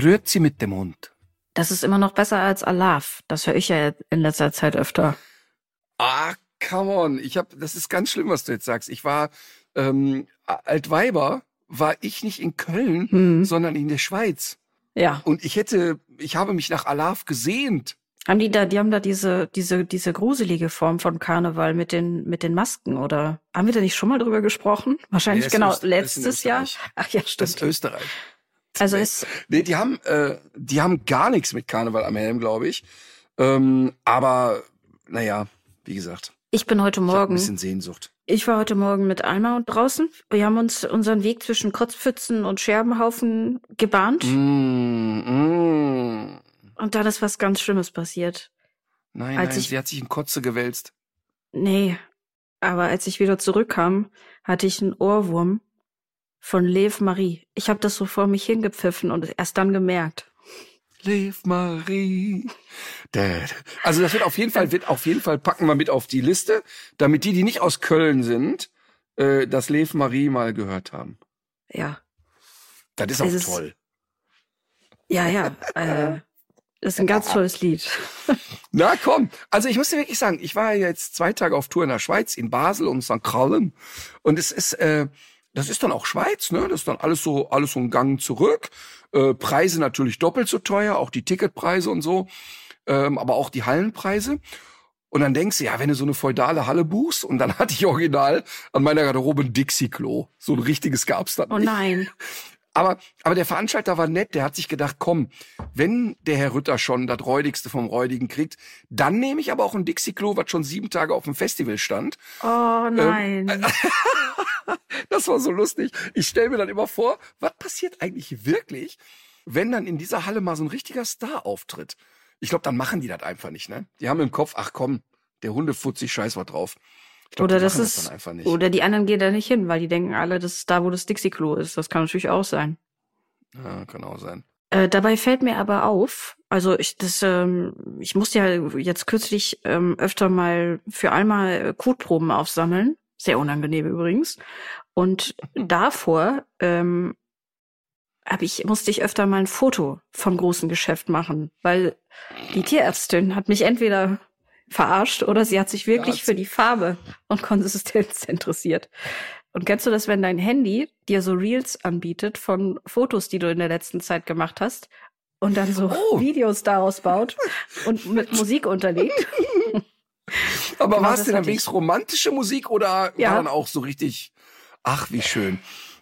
Grüezi mit dem Hund. Das ist immer noch besser als Alaf. Das höre ich ja in letzter Zeit öfter. Ah, come on. Ich hab, das ist ganz schlimm, was du jetzt sagst. Ich war ähm, Altweiber, war ich nicht in Köln, Hm. sondern in der Schweiz. Ja. Und ich hätte, ich habe mich nach Alaf gesehnt. Haben die da, die haben da diese, diese, diese gruselige Form von Karneval mit den, mit den Masken oder haben wir da nicht schon mal drüber gesprochen? Wahrscheinlich Nee, das genau ist Öst- das letztes Jahr. Ach ja, Das stimmt. ist Österreich. Also ist, Nee, die haben, äh, die haben gar nichts mit Karneval am Helm, glaube ich. Ähm, aber, naja, wie gesagt, ich bin heute ich habe ein Morgen, bisschen Sehnsucht. ich war heute Morgen mit Alma und draußen. Wir haben uns unseren Weg zwischen Kotzpfützen und Scherbenhaufen gebahnt Mm, mm. und dann ist was ganz Schlimmes passiert. Nein, Als nein, ich- sie hat sich in Kotze gewälzt. Nee, aber als ich wieder zurückkam, hatte ich einen Ohrwurm von Lev Marie. Ich habe das so vor mich hingepfiffen und erst dann gemerkt. Lev Marie. Dä. Also das wird auf jeden Fall, wird auf jeden Fall packen wir mit auf die Liste, damit die, die nicht aus Köln sind, äh, das Lev Marie mal gehört haben. Ja, Das ist auch Es ist- toll. ja, ja. Äh, das ist ein ganz tolles Lied. Na komm, also ich muss dir wirklich sagen, ich war jetzt zwei Tage auf Tour in der Schweiz, in Basel und St. Gallen. Und es ist, äh, das ist dann auch Schweiz, ne? Das ist dann alles so, alles so ein Gang zurück. Äh, Preise natürlich doppelt so teuer, auch die Ticketpreise und so, ähm, aber auch die Hallenpreise. Und dann denkst du, ja, wenn du so eine feudale Halle buchst, und dann hatte ich original an meiner Garderobe ein Dixie-Klo. So ein richtiges gab's dann Oh nicht. Aber, aber der Veranstalter war nett, der hat sich gedacht, komm, wenn der Herr Rütter schon das Räudigste vom Räudigen kriegt, dann nehme ich aber auch ein Dixie-Klo, was schon sieben Tage auf dem Festival stand. Oh nein. Das war so lustig. Ich stelle mir dann immer vor, was passiert eigentlich wirklich, wenn dann in dieser Halle mal so ein richtiger Star auftritt? Ich glaube, dann machen die das einfach nicht, ne? Die haben im Kopf, ach komm, der Hundefutzig scheiß was drauf. Glaub, oder die das ist, nicht. oder die anderen gehen da nicht hin, weil die denken alle, das ist da, wo das Dixie-Klo ist. Das kann natürlich auch sein. Ja, kann auch sein. Äh, dabei fällt mir aber auf, also ich das, ähm, ich musste ja jetzt kürzlich ähm, öfter mal für äh, Kotproben aufsammeln, sehr unangenehm übrigens. Und davor ähm, hab ich musste ich öfter mal ein Foto vom großen Geschäft machen, weil die Tierärztin hat mich entweder verarscht oder sie hat sich wirklich hat für die Farbe und Konsistenz interessiert. Und kennst du das, wenn dein Handy dir so Reels anbietet von Fotos, die du in der letzten Zeit gemacht hast und dann so Oh. Videos daraus baut und mit Musik unterlegt? Aber Genau, war es denn allerdings ich. romantische Musik oder Ja. war dann auch so richtig, ach, wie schön.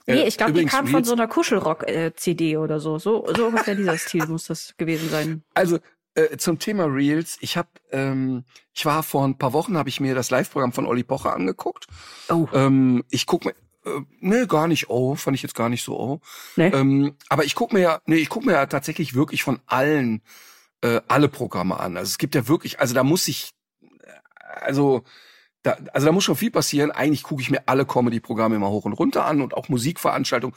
Nee, Äh, ich glaube, die kam von so einer Kuschelrock-CD oder so. So, so ungefähr dieser Stil muss das gewesen sein. Also äh, zum Thema Reels, ich habe, ähm, ich war vor ein paar Wochen, habe ich mir das Live-Programm von Olli Pocher angeguckt. Oh, Ähm, ich guck mir, äh, nee, gar nicht, oh, fand ich jetzt gar nicht so, oh. ne? Ähm, aber ich guck mir ja, nee, ich guck mir ja tatsächlich wirklich von allen äh, alle Programme an. Also es gibt ja wirklich, also da muss ich, äh, also da, also da muss schon viel passieren. Eigentlich gucke ich mir alle Comedy-Programme immer hoch und runter an und auch Musikveranstaltungen,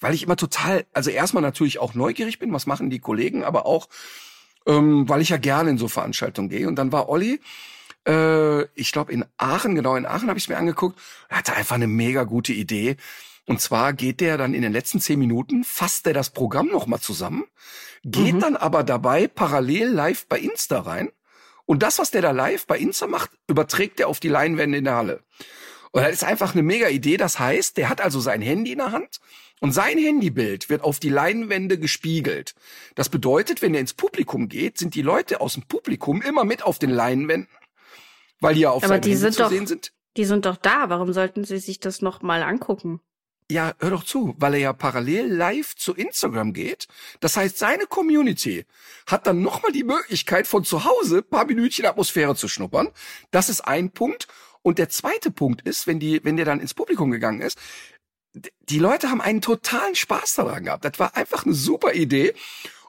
weil ich immer total, also erstmal natürlich auch neugierig bin, was machen die Kollegen, aber auch, ähm, weil ich ja gerne in so Veranstaltungen gehe. Und dann war Olli, äh, ich glaube in Aachen, genau in Aachen habe ich es mir angeguckt, er hatte einfach eine mega gute Idee. Und zwar geht der dann in den letzten zehn Minuten, fasst er das Programm nochmal zusammen, geht Mhm. dann aber dabei parallel live bei Insta rein. Und das, was der da live bei Insta macht, überträgt er auf die Leinwände in der Halle. Und das ist einfach eine mega Idee. Das heißt, der hat also sein Handy in der Hand und sein Handybild wird auf die Leinwände gespiegelt. Das bedeutet, wenn er ins Publikum geht, sind die Leute aus dem Publikum immer mit auf den Leinwänden, weil die ja auf Aber seinem die Handy sind zu doch- sehen sind. Die sind doch da. Warum sollten sie sich das noch mal angucken? Ja, hör doch zu, weil er ja parallel live zu Instagram geht. Das heißt, seine Community hat dann nochmal die Möglichkeit, von zu Hause ein paar Minütchen Atmosphäre zu schnuppern. Das ist ein Punkt. Und der zweite Punkt ist, wenn die, wenn der dann ins Publikum gegangen ist, die Leute haben einen totalen Spaß daran gehabt. Das war einfach eine super Idee.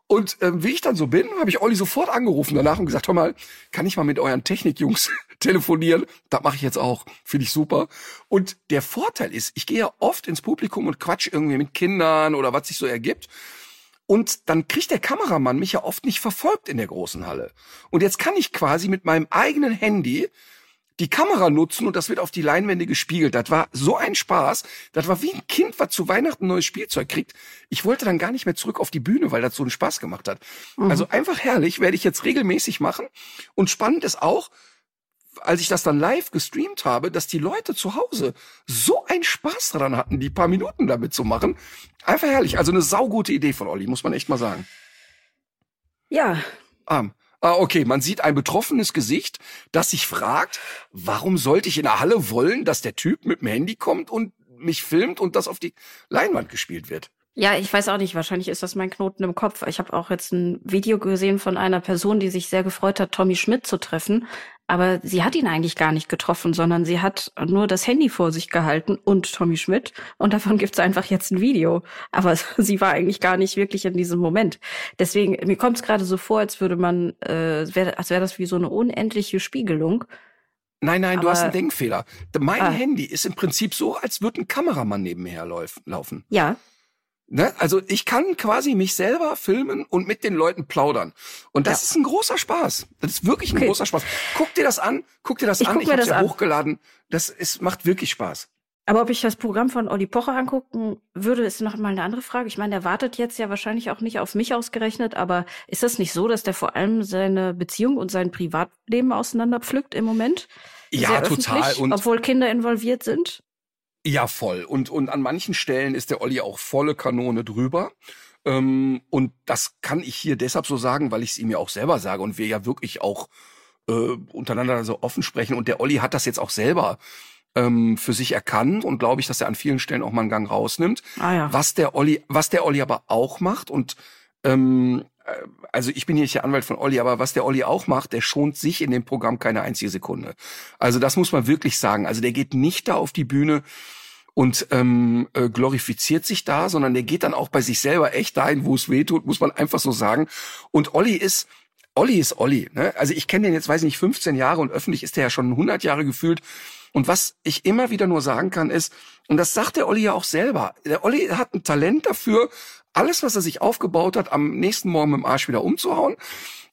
Und ähm, wie ich dann so bin, habe ich Olli sofort angerufen danach und gesagt, hör mal, kann ich mal mit euren Technikjungs telefonieren? Das mache ich jetzt auch. Finde ich super. Und der Vorteil ist, ich gehe ja oft ins Publikum und quatsch irgendwie mit Kindern oder was sich so ergibt. Und dann kriegt der Kameramann mich ja oft nicht verfolgt in der großen Halle. Und jetzt kann ich quasi mit meinem eigenen Handy die Kamera nutzen und das wird auf die Leinwände gespiegelt. Das war so ein Spaß. Das war wie ein Kind, was zu Weihnachten ein neues Spielzeug kriegt. Ich wollte dann gar nicht mehr zurück auf die Bühne, weil das so einen Spaß gemacht hat. Mhm. Also einfach herrlich, werde ich jetzt regelmäßig machen. Und spannend ist auch, als ich das dann live gestreamt habe, dass die Leute zu Hause so einen Spaß daran hatten, die paar Minuten damit zu machen. Einfach herrlich. Also eine saugute Idee von Olli, muss man echt mal sagen. Ja. Um, Ah, okay, man sieht ein betroffenes Gesicht, das sich fragt, warum sollte ich in der Halle wollen, dass der Typ mit dem Handy kommt und mich filmt und das auf die Leinwand gespielt wird? Ja, ich weiß auch nicht. Wahrscheinlich ist das mein Knoten im Kopf. Ich habe auch jetzt ein Video gesehen von einer Person, die sich sehr gefreut hat, Tommy Schmidt zu treffen. Aber sie hat ihn eigentlich gar nicht getroffen, sondern sie hat nur das Handy vor sich gehalten und Tommy Schmidt. Und davon gibt's einfach jetzt ein Video. Aber sie war eigentlich gar nicht wirklich in diesem Moment. Deswegen, mir kommt es gerade so vor, als würde man, äh, wär, als wäre das wie so eine unendliche Spiegelung. Nein, nein, Aber, du hast einen Denkfehler. Mein ah. Handy ist im Prinzip so, als würde ein Kameramann nebenher laufen. Ja. Ne? Also ich kann quasi mich selber filmen und mit den Leuten plaudern. Und das ja. ist ein großer Spaß. Das ist wirklich ein okay. großer Spaß. Guck dir das an, guck dir das ich an. Ich habe ja hochgeladen. Das ist, macht wirklich Spaß. Aber ob ich das Programm von Olli Pocher angucken würde, ist noch mal eine andere Frage. Ich meine, der wartet jetzt ja wahrscheinlich auch nicht auf mich ausgerechnet, aber ist das nicht so, dass der vor allem seine Beziehung und sein Privatleben auseinanderpflückt im Moment? Ja, total. Und obwohl Kinder involviert sind? Ja, voll. Und, und an manchen Stellen ist der Olli auch volle Kanone drüber. Ähm, und das kann ich hier deshalb so sagen, weil ich es ihm ja auch selber sage und wir ja wirklich auch äh, untereinander so offen sprechen. Und der Olli hat das jetzt auch selber ähm, für sich erkannt und glaube ich, dass er an vielen Stellen auch mal einen Gang rausnimmt. Ah, ja. Was der Olli, was der Olli aber auch macht und ähm, äh, also ich bin hier nicht der Anwalt von Olli, aber was der Olli auch macht, der schont sich in dem Programm keine einzige Sekunde. Also das muss man wirklich sagen. Also der geht nicht da auf die Bühne und ähm, äh, glorifiziert sich da, sondern der geht dann auch bei sich selber echt dahin, wo es weh tut, muss man einfach so sagen. Und Olli ist Olli ist Olli. Ne? Also ich kenne den jetzt, weiß ich nicht, 15 Jahre und öffentlich ist der ja schon 100 Jahre gefühlt. Und was ich immer wieder nur sagen kann ist, und das sagt der Olli ja auch selber, der Olli hat ein Talent dafür, alles, was er sich aufgebaut hat, am nächsten Morgen mit dem Arsch wieder umzuhauen.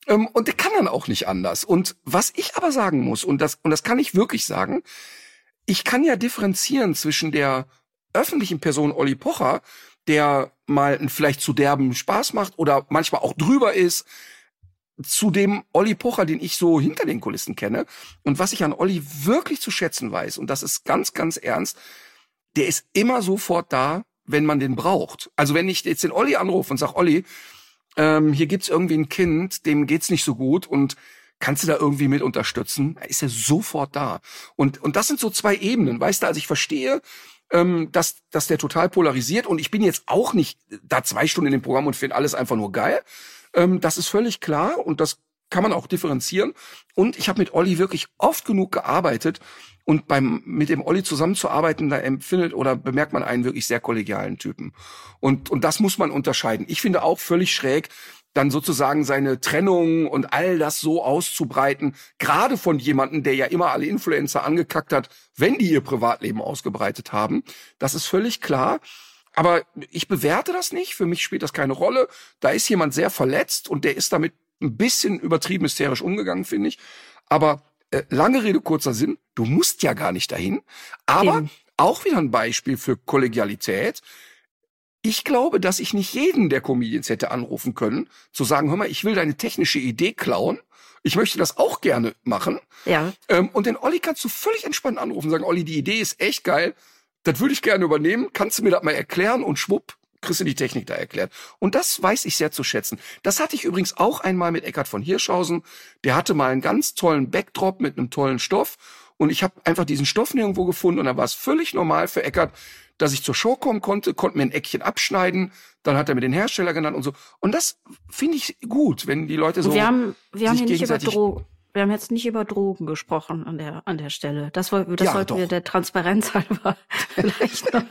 Ähm, und der kann dann auch nicht anders. Und was ich aber sagen muss, und das, und das kann ich wirklich sagen, ich kann ja differenzieren zwischen der öffentlichen Person Olli Pocher, der mal einen vielleicht zu derben Spaß macht oder manchmal auch drüber ist, zu dem Olli Pocher, den ich so hinter den Kulissen kenne. Und was ich an Olli wirklich zu schätzen weiß, und das ist ganz, ganz ernst, der ist immer sofort da, wenn man den braucht. Also wenn ich jetzt den Olli anrufe und sag, Olli, ähm, hier gibt's irgendwie ein Kind, dem geht's nicht so gut und kannst du da irgendwie mit unterstützen? Er ist ja sofort da. Und, und das sind so zwei Ebenen, weißt du, also ich verstehe, ähm, dass, dass der total polarisiert und ich bin jetzt auch nicht da zwei Stunden in dem Programm und finde alles einfach nur geil. Ähm, das ist völlig klar und das kann man auch differenzieren. Und ich habe mit Olli wirklich oft genug gearbeitet und beim mit dem Olli zusammenzuarbeiten, da empfindet oder bemerkt man einen wirklich sehr kollegialen Typen. Und und das muss man unterscheiden. Ich finde auch völlig schräg, dann sozusagen seine Trennung und all das so auszubreiten, gerade von jemandem, der ja immer alle Influencer angekackt hat, wenn die ihr Privatleben ausgebreitet haben. Das ist völlig klar. Aber ich bewerte das nicht. Für mich spielt das keine Rolle. Da ist jemand sehr verletzt und der ist damit ein bisschen übertrieben hysterisch umgegangen, finde ich. Aber äh, lange Rede, kurzer Sinn. Du musst ja gar nicht dahin. Aber Eben. auch wieder ein Beispiel für Kollegialität ich glaube, dass ich nicht jeden der Comedians hätte anrufen können, zu sagen, hör mal, ich will deine technische Idee klauen. Ich möchte das auch gerne machen. Ja. Ähm, und den Olli kannst du völlig entspannt anrufen und sagen, Olli, die Idee ist echt geil. Das würde ich gerne übernehmen. Kannst du mir das mal erklären? Und schwupp, kriegst du die Technik da erklärt. Und das weiß ich sehr zu schätzen. Das hatte ich übrigens auch einmal mit Eckhard von Hirschhausen. Der hatte mal einen ganz tollen Backdrop mit einem tollen Stoff. Und ich habe einfach diesen Stoff nirgendwo gefunden. Und dann war es völlig normal für Eckart, dass ich zur Show kommen konnte, konnte mir ein Eckchen abschneiden, dann hat er mir den Hersteller genannt und so. Und das finde ich gut, wenn die Leute so. Wir haben, wir haben hier nicht über Dro wir haben jetzt nicht über Drogen gesprochen an der, an der Stelle. Das, woll- das Ja, sollten doch. wir der Transparenz halber vielleicht noch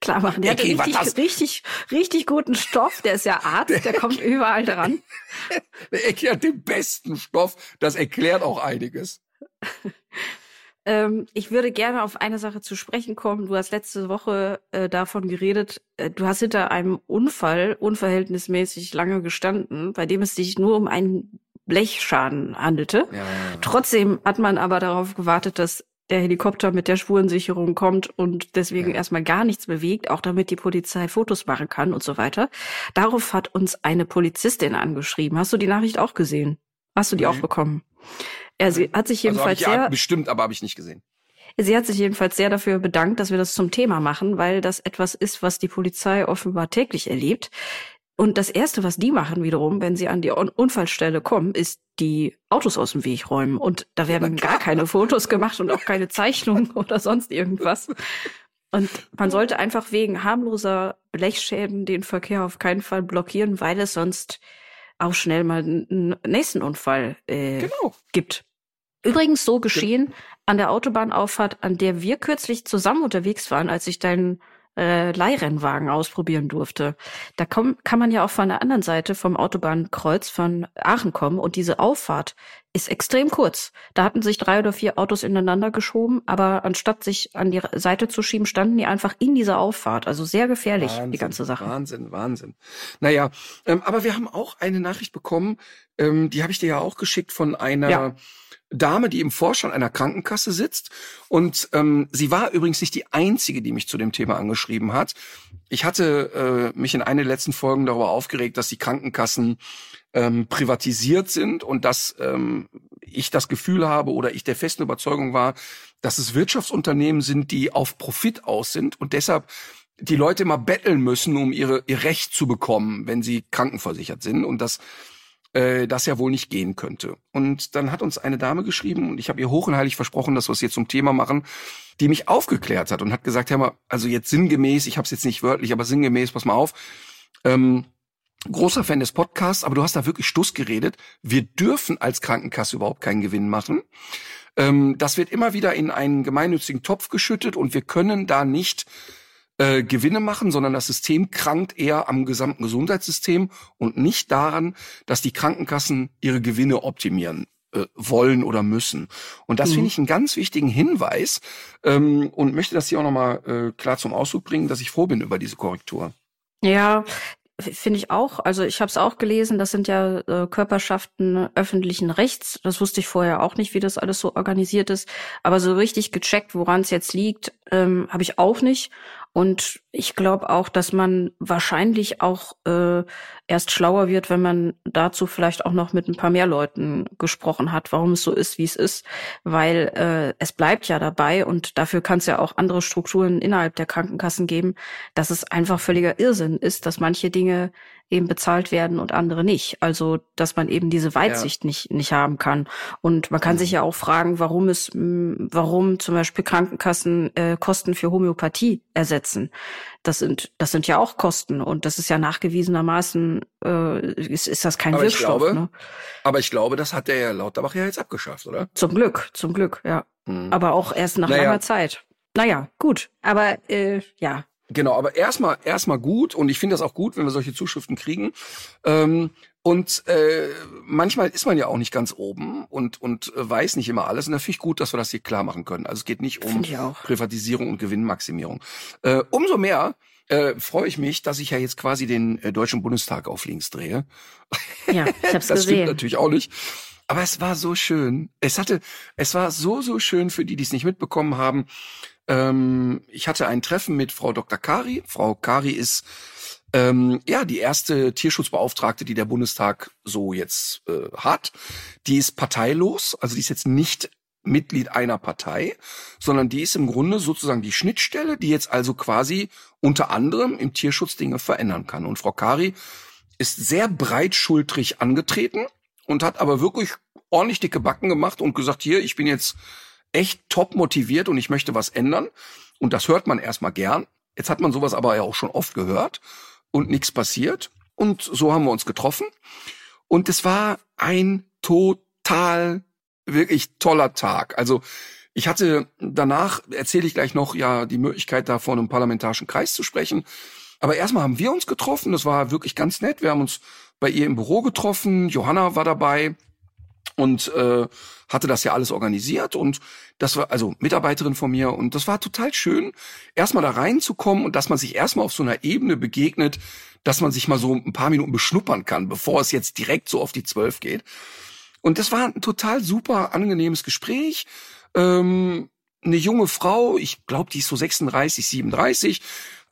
klar machen. Der hat Ecki, was richtig, richtig, richtig guten Stoff. Der ist ja Arzt, der kommt überall dran. Der Ecki hat den besten Stoff. Das erklärt auch einiges. Ähm, ich würde gerne auf eine Sache zu sprechen kommen. Du hast letzte Woche äh, davon geredet, äh, du hast hinter einem Unfall unverhältnismäßig lange gestanden, bei dem es sich nur um einen Blechschaden handelte. Ja. Trotzdem hat man aber darauf gewartet, dass der Helikopter mit der Spurensicherung kommt und deswegen Ja. erstmal gar nichts bewegt, auch damit die Polizei Fotos machen kann und so weiter. Darauf hat uns eine Polizistin angeschrieben. Hast du die Nachricht auch gesehen? Hast du die Nee. auch bekommen? Er sie hat sich Also jedenfalls ja sehr, bestimmt, aber habe ich nicht gesehen. sie hat sich jedenfalls sehr dafür bedankt, dass wir das zum Thema machen, weil das etwas ist, was die Polizei offenbar täglich erlebt. Und das erste, was die machen wiederum, wenn sie an die Un Unfallstelle kommen, ist die Autos aus dem Weg räumen. Und da werden gar keine Fotos gemacht und auch keine Zeichnungen oder sonst irgendwas. Und man sollte einfach wegen harmloser Blechschäden den Verkehr auf keinen Fall blockieren, weil es sonst auch schnell mal einen nächsten Unfall äh, Genau. gibt. Übrigens so geschehen an der Autobahnauffahrt, an der wir kürzlich zusammen unterwegs waren, als ich deinen äh, Leihrennwagen ausprobieren durfte. Da komm, kann man ja auch von der anderen Seite vom Autobahnkreuz von Aachen kommen und diese Auffahrt ist extrem kurz. Da hatten sich drei oder vier Autos ineinander geschoben, aber anstatt sich an die Seite zu schieben, standen die einfach in dieser Auffahrt. Also sehr gefährlich, die Wahnsinn, ganze Sache. Wahnsinn, Wahnsinn. Naja, ähm, aber wir haben auch eine Nachricht bekommen, ähm, die habe ich dir ja auch geschickt von einer Ja. Dame, die im Vorstand einer Krankenkasse sitzt. Und ähm, sie war übrigens nicht die einzige, die mich zu dem Thema angeschrieben hat. Ich hatte äh, mich in einer der letzten Folgen darüber aufgeregt, dass die Krankenkassen ähm, privatisiert sind und dass ähm, ich das Gefühl habe oder ich der festen Überzeugung war, dass es Wirtschaftsunternehmen sind, die auf Profit aus sind und deshalb die Leute immer betteln müssen, um ihre, ihr Recht zu bekommen, wenn sie krankenversichert sind und dass äh, das ja wohl nicht gehen könnte. Und dann hat uns eine Dame geschrieben und ich habe ihr hoch und heilig versprochen, dass wir es jetzt zum Thema machen, die mich aufgeklärt hat und hat gesagt, hör mal, also jetzt sinngemäß, ich habe es jetzt nicht wörtlich, aber sinngemäß, pass mal auf, ähm, großer Fan des Podcasts, aber du hast da wirklich Stuss geredet. Wir dürfen als Krankenkasse überhaupt keinen Gewinn machen. Ähm, das wird immer wieder in einen gemeinnützigen Topf geschüttet und wir können da nicht äh, Gewinne machen, sondern das System krankt eher am gesamten Gesundheitssystem und nicht daran, dass die Krankenkassen ihre Gewinne optimieren äh, wollen oder müssen. Und das Mhm. finde ich einen ganz wichtigen Hinweis ähm, und möchte das hier auch nochmal äh, klar zum Ausdruck bringen, dass ich froh bin über diese Korrektur. Ja, finde ich auch. Also ich habe es auch gelesen, das sind ja äh, Körperschaften öffentlichen Rechts. Das wusste ich vorher auch nicht, wie das alles so organisiert ist. Aber so richtig gecheckt, woran es jetzt liegt, ähm, habe ich auch nicht. Und ich glaube auch, dass man wahrscheinlich auch äh, erst schlauer wird, wenn man dazu vielleicht auch noch mit ein paar mehr Leuten gesprochen hat, warum es so ist, wie es ist. Weil äh, es bleibt ja dabei und dafür kann es ja auch andere Strukturen innerhalb der Krankenkassen geben, dass es einfach völliger Irrsinn ist, dass manche Dinge eben bezahlt werden und andere nicht. Also, dass man eben diese Weitsicht nicht, nicht haben kann. Und man kann sich ja auch fragen, warum es, warum zum Beispiel Krankenkassen äh, Kosten für Homöopathie ersetzen. Das sind, das sind ja auch Kosten und das ist ja nachgewiesenermaßen, äh, ist, ist das kein Aber ich Wirkstoff. glaube, ne? Aber ich glaube, das hat der Herr Lauterbach ja jetzt abgeschafft, oder? Zum Glück, zum Glück, ja. Hm. Aber auch erst nach Naja. langer Zeit. Naja, gut. Aber äh, ja, Genau, aber erstmal erstmal gut und ich finde das auch gut, wenn wir solche Zuschriften kriegen. Ähm, und äh, manchmal ist man ja auch nicht ganz oben und und äh, weiß nicht immer alles. Und da finde ich gut, dass wir das hier klar machen können. Also es geht nicht um. Privatisierung und Gewinnmaximierung. Äh, umso mehr äh, freue ich mich, dass ich ja jetzt quasi den äh, Deutschen Bundestag auf links drehe. ja, ich hab's Das stimmt gesehen. natürlich auch nicht. Aber es war so schön. Es hatte, es war so, so schön für die, die es nicht mitbekommen haben. Ähm, ich hatte ein Treffen mit Frau Dr. Kari. Frau Kari ist ähm, ja die erste Tierschutzbeauftragte, die der Bundestag so jetzt äh, hat. Die ist parteilos, also die ist jetzt nicht Mitglied einer Partei, sondern die ist im Grunde sozusagen die Schnittstelle, die jetzt also quasi unter anderem im Tierschutz Dinge verändern kann. Und Frau Kari ist sehr breitschultrig angetreten und hat aber wirklich ordentlich dicke Backen gemacht und gesagt, hier, ich bin jetzt echt top motiviert und ich möchte was ändern. Und das hört man erstmal gern. Jetzt hat man sowas aber ja auch schon oft gehört und nichts passiert. Und so haben wir uns getroffen. Und es war ein total wirklich toller Tag. Also ich hatte danach, erzähle ich gleich noch, ja die Möglichkeit, da vor einem parlamentarischen Kreis zu sprechen. Aber erstmal haben wir uns getroffen, das war wirklich ganz nett. Wir haben uns bei ihr im Büro getroffen, Johanna war dabei und äh, hatte das ja alles organisiert und das war also Mitarbeiterin von mir und das war total schön, erstmal da reinzukommen und dass man sich erstmal auf so einer Ebene begegnet, dass man sich mal so ein paar Minuten beschnuppern kann, bevor es jetzt direkt so auf die Zwölf geht. Und das war ein total super angenehmes Gespräch. Ähm, eine junge Frau, ich glaube, die ist so 36, 37,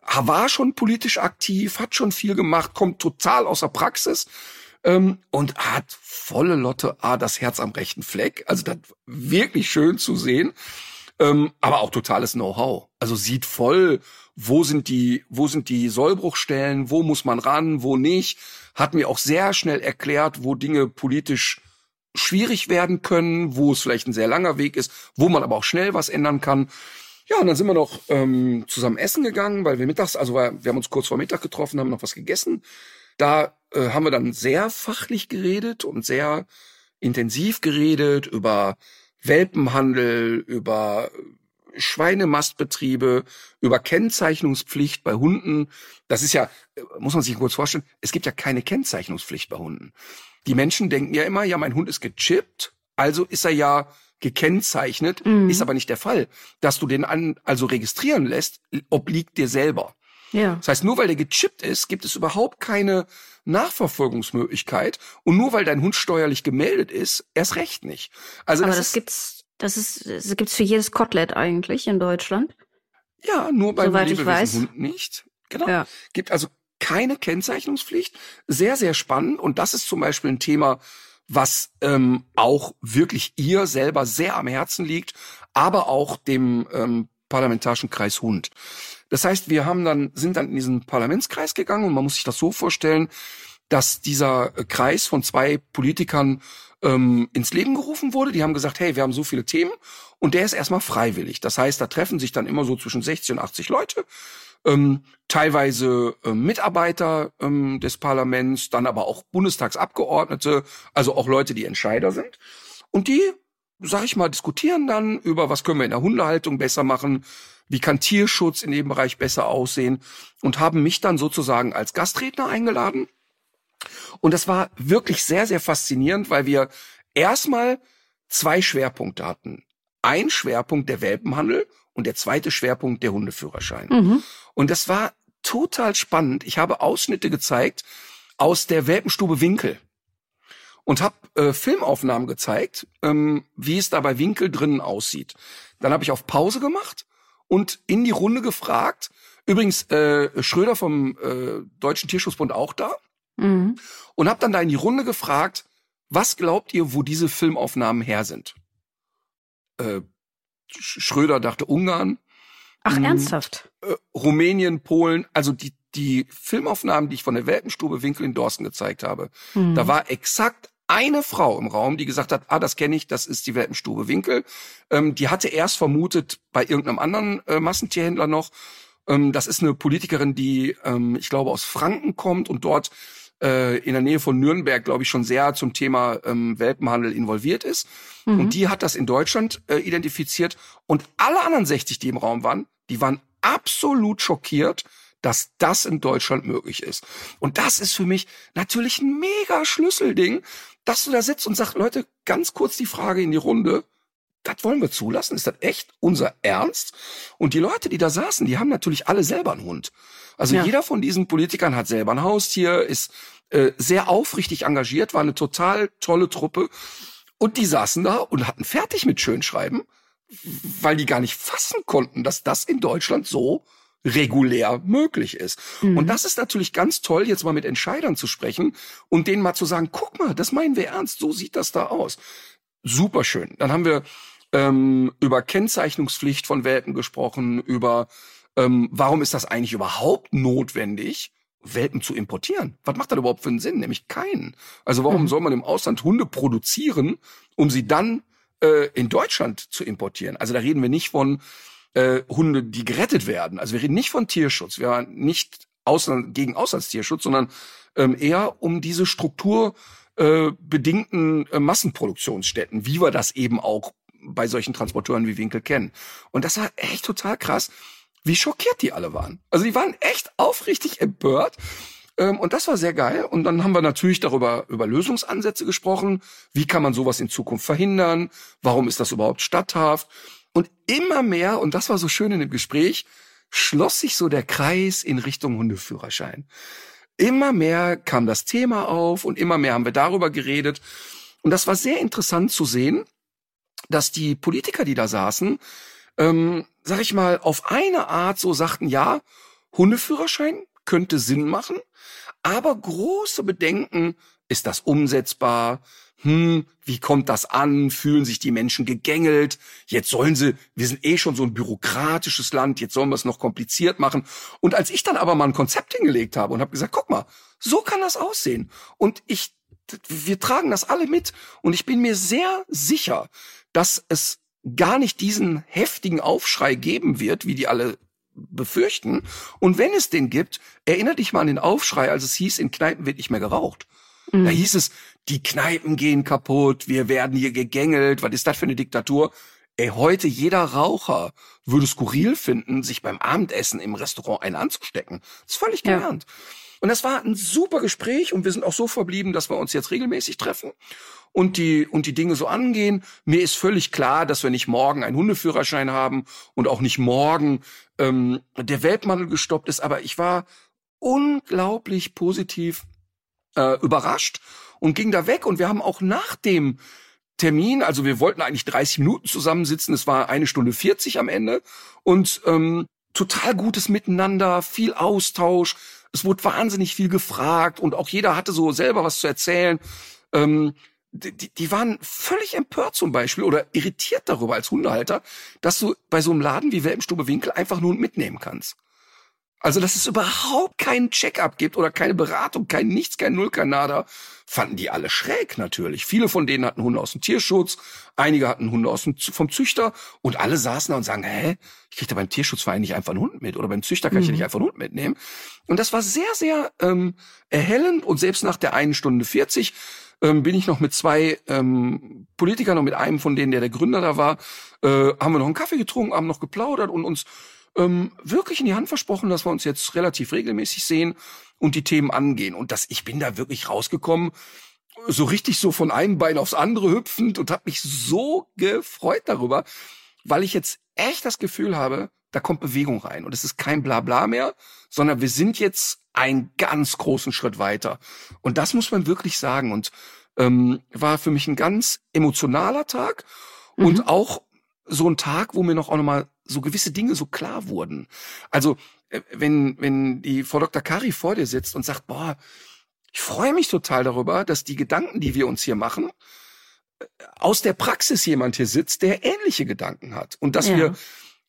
war schon politisch aktiv, hat schon viel gemacht, kommt total aus der Praxis ähm, und hat volle Lotte ah, das Herz am rechten Fleck. Also das wirklich schön zu sehen, ähm, aber auch totales Know-how. Also sieht voll, wo sind die, wo sind die Sollbruchstellen, wo muss man ran, wo nicht. Hat mir auch sehr schnell erklärt, wo Dinge politisch schwierig werden können, wo es vielleicht ein sehr langer Weg ist, wo man aber auch schnell was ändern kann. Ja, und dann sind wir noch ähm, zusammen essen gegangen, weil wir mittags, also wir haben uns kurz vor Mittag getroffen, haben noch was gegessen. Da äh, haben wir dann sehr fachlich geredet und sehr intensiv geredet über Welpenhandel, über Schweinemastbetriebe, über Kennzeichnungspflicht bei Hunden. Das ist ja, äh, muss man sich kurz vorstellen, es gibt ja keine Kennzeichnungspflicht bei Hunden. Die Menschen denken ja immer, ja, mein Hund ist gechippt, also ist er ja gekennzeichnet, mhm. ist aber nicht der Fall. Dass du den an, also registrieren lässt, obliegt dir selber. Ja. Das heißt, nur weil der gechippt ist, gibt es überhaupt keine Nachverfolgungsmöglichkeit und nur weil dein Hund steuerlich gemeldet ist, erst recht nicht. Also aber das, das gibt's, das ist, das gibt's für jedes Kotelett eigentlich in Deutschland. Ja, nur Soweit Lebewesenhund nicht. Genau. Ja. Gibt also keine Kennzeichnungspflicht. Sehr, sehr spannend. Und das ist zum Beispiel ein Thema, was ähm, auch wirklich ihr selber sehr am Herzen liegt, aber auch dem ähm, parlamentarischen Kreis Hund. Das heißt, wir haben dann, sind dann in diesen Parlamentskreis gegangen und man muss sich das so vorstellen, dass dieser Kreis von zwei Politikern ähm, ins Leben gerufen wurde. Die haben gesagt, hey, wir haben so viele Themen und der ist erstmal freiwillig. Das heißt, da treffen sich dann immer so zwischen 60 und 80 Leute ähm, teilweise äh, Mitarbeiter ähm, des Parlaments, dann aber auch Bundestagsabgeordnete, also auch Leute, die Entscheider sind. Und die, sag ich mal, diskutieren dann über, was können wir in der Hundehaltung besser machen, wie kann Tierschutz in dem Bereich besser aussehen und haben mich dann sozusagen als Gastredner eingeladen. Und das war wirklich sehr, sehr faszinierend, weil wir erstmal zwei Schwerpunkte hatten. Ein Schwerpunkt der Welpenhandel und der zweite Schwerpunkt der Hundeführerschein. Mhm. Und das war total spannend. Ich habe Ausschnitte gezeigt aus der Welpenstube Winkel und habe äh, Filmaufnahmen gezeigt, ähm, wie es da bei Winkel drinnen aussieht. Dann habe ich auf Pause gemacht und in die Runde gefragt. Übrigens äh, Schröder vom äh, Deutschen Tierschutzbund auch da. Mhm. Und habe dann da in die Runde gefragt, was glaubt ihr, wo diese Filmaufnahmen her sind? Äh, Schröder dachte Ungarn. Ach, hm, ernsthaft? Äh, Rumänien, Polen, also die, die Filmaufnahmen, die ich von der Welpenstube Winkel in Dorsten gezeigt habe, mhm. da war exakt eine Frau im Raum, die gesagt hat, ah, das kenne ich, das ist die Welpenstube Winkel. Ähm, die hatte erst vermutet bei irgendeinem anderen äh, Massentierhändler noch. Ähm, das ist eine Politikerin, die, ähm, ich glaube, aus Franken kommt und dort äh, in der Nähe von Nürnberg, glaube ich, schon sehr zum Thema ähm, Welpenhandel involviert ist. Mhm. Und die hat das in Deutschland äh, identifiziert. Und alle anderen 60, die im Raum waren, die waren absolut schockiert, dass das in Deutschland möglich ist. Und das ist für mich natürlich ein mega Schlüsselding, dass du da sitzt und sagst, Leute, ganz kurz die Frage in die Runde. Das wollen wir zulassen? Ist das echt unser Ernst? Und die Leute, die da saßen, die haben natürlich alle selber einen Hund. Also ja. jeder von diesen Politikern hat selber ein Haustier, ist äh, sehr aufrichtig engagiert, war eine total tolle Truppe. Und die saßen da und hatten fertig mit Schönschreiben, weil die gar nicht fassen konnten, dass das in Deutschland so regulär möglich ist. Mhm. Und das ist natürlich ganz toll, jetzt mal mit Entscheidern zu sprechen und denen mal zu sagen, guck mal, das meinen wir ernst, so sieht das da aus. Super schön. Dann haben wir ähm, über Kennzeichnungspflicht von Welpen gesprochen, über ähm, warum ist das eigentlich überhaupt notwendig, Welpen zu importieren? Was macht das überhaupt für einen Sinn? Nämlich keinen. Also warum mhm. soll man im Ausland Hunde produzieren, um sie dann äh, in Deutschland zu importieren? Also da reden wir nicht von äh, Hunde, die gerettet werden. Also wir reden nicht von Tierschutz. Wir waren nicht Ausland, gegen Auslandstierschutz, sondern ähm, eher um diese Struktur äh, äh, Massenproduktionsstätten, wie wir das eben auch bei solchen Transporteuren wie Winkel kennen. Und das war echt total krass, wie schockiert die alle waren. Also die waren echt aufrichtig empört. Ähm, und das war sehr geil. Und dann haben wir natürlich darüber, über Lösungsansätze gesprochen. Wie kann man sowas in Zukunft verhindern? Warum ist das überhaupt statthaft? Und immer mehr, und das war so schön in dem Gespräch, schloss sich so der Kreis in Richtung Hundeführerschein. Immer mehr kam das Thema auf und immer mehr haben wir darüber geredet. Und das war sehr interessant zu sehen, dass die Politiker, die da saßen, ähm, sag ich mal, auf eine Art so sagten, ja, Hundeführerschein könnte Sinn machen, aber große Bedenken, ist das umsetzbar? Hm, wie kommt das an? Fühlen sich die Menschen gegängelt? Jetzt sollen sie, wir sind eh schon so ein bürokratisches Land, jetzt sollen wir es noch kompliziert machen. Und als ich dann aber mal ein Konzept hingelegt habe und habe gesagt, guck mal, so kann das aussehen. Und ich, wir tragen das alle mit. Und ich bin mir sehr sicher, dass es gar nicht diesen heftigen Aufschrei geben wird, wie die alle befürchten. Und wenn es den gibt, erinnere dich mal an den Aufschrei, als es hieß, in Kneipen wird nicht mehr geraucht. Mhm. Da hieß es, die Kneipen gehen kaputt, wir werden hier gegängelt, was ist das für eine Diktatur? Ey, heute jeder Raucher würde skurril finden, sich beim Abendessen im Restaurant einen anzustecken. Das ist völlig gelernt. Ja. Und das war ein super Gespräch und wir sind auch so verblieben, dass wir uns jetzt regelmäßig treffen und die, und die Dinge so angehen. Mir ist völlig klar, dass wir nicht morgen einen Hundeführerschein haben und auch nicht morgen ähm, der Weltmandel gestoppt ist. Aber ich war unglaublich positiv äh, überrascht und ging da weg. Und wir haben auch nach dem Termin, also wir wollten eigentlich 30 Minuten zusammensitzen, es war eine Stunde 40 am Ende und ähm, total gutes Miteinander, viel Austausch. Es wurde wahnsinnig viel gefragt und auch jeder hatte so selber was zu erzählen. Ähm, die, die waren völlig empört zum Beispiel oder irritiert darüber als Hundehalter, dass du bei so einem Laden wie Welpenstube Winkel einfach nur mitnehmen kannst. Also, dass es überhaupt keinen Check-up gibt oder keine Beratung, kein Nichts, kein Null, kein Nada, fanden die alle schräg natürlich. Viele von denen hatten Hunde aus dem Tierschutz, einige hatten Hunde aus dem, vom Züchter und alle saßen da und sagen, hä, ich krieg da beim Tierschutzverein nicht einfach einen Hund mit oder beim Züchter kann mhm. ich ja nicht einfach einen Hund mitnehmen. Und das war sehr, sehr ähm, erhellend und selbst nach der einen Stunde 40 ähm, bin ich noch mit zwei ähm, Politikern und mit einem von denen, der der Gründer da war, äh, haben wir noch einen Kaffee getrunken, haben noch geplaudert und uns ähm, wirklich in die Hand versprochen, dass wir uns jetzt relativ regelmäßig sehen und die Themen angehen. Und dass ich bin da wirklich rausgekommen, so richtig so von einem Bein aufs andere hüpfend und habe mich so gefreut darüber, weil ich jetzt echt das Gefühl habe, da kommt Bewegung rein und es ist kein Blabla mehr, sondern wir sind jetzt einen ganz großen Schritt weiter. Und das muss man wirklich sagen. Und ähm, war für mich ein ganz emotionaler Tag mhm. und auch so ein Tag, wo mir noch auch nochmal so gewisse Dinge so klar wurden. Also äh, wenn, wenn die Frau Dr. Kari vor dir sitzt und sagt, boah, ich freue mich total darüber, dass die Gedanken, die wir uns hier machen, äh, aus der Praxis jemand hier sitzt, der ähnliche Gedanken hat. Und dass ja. wir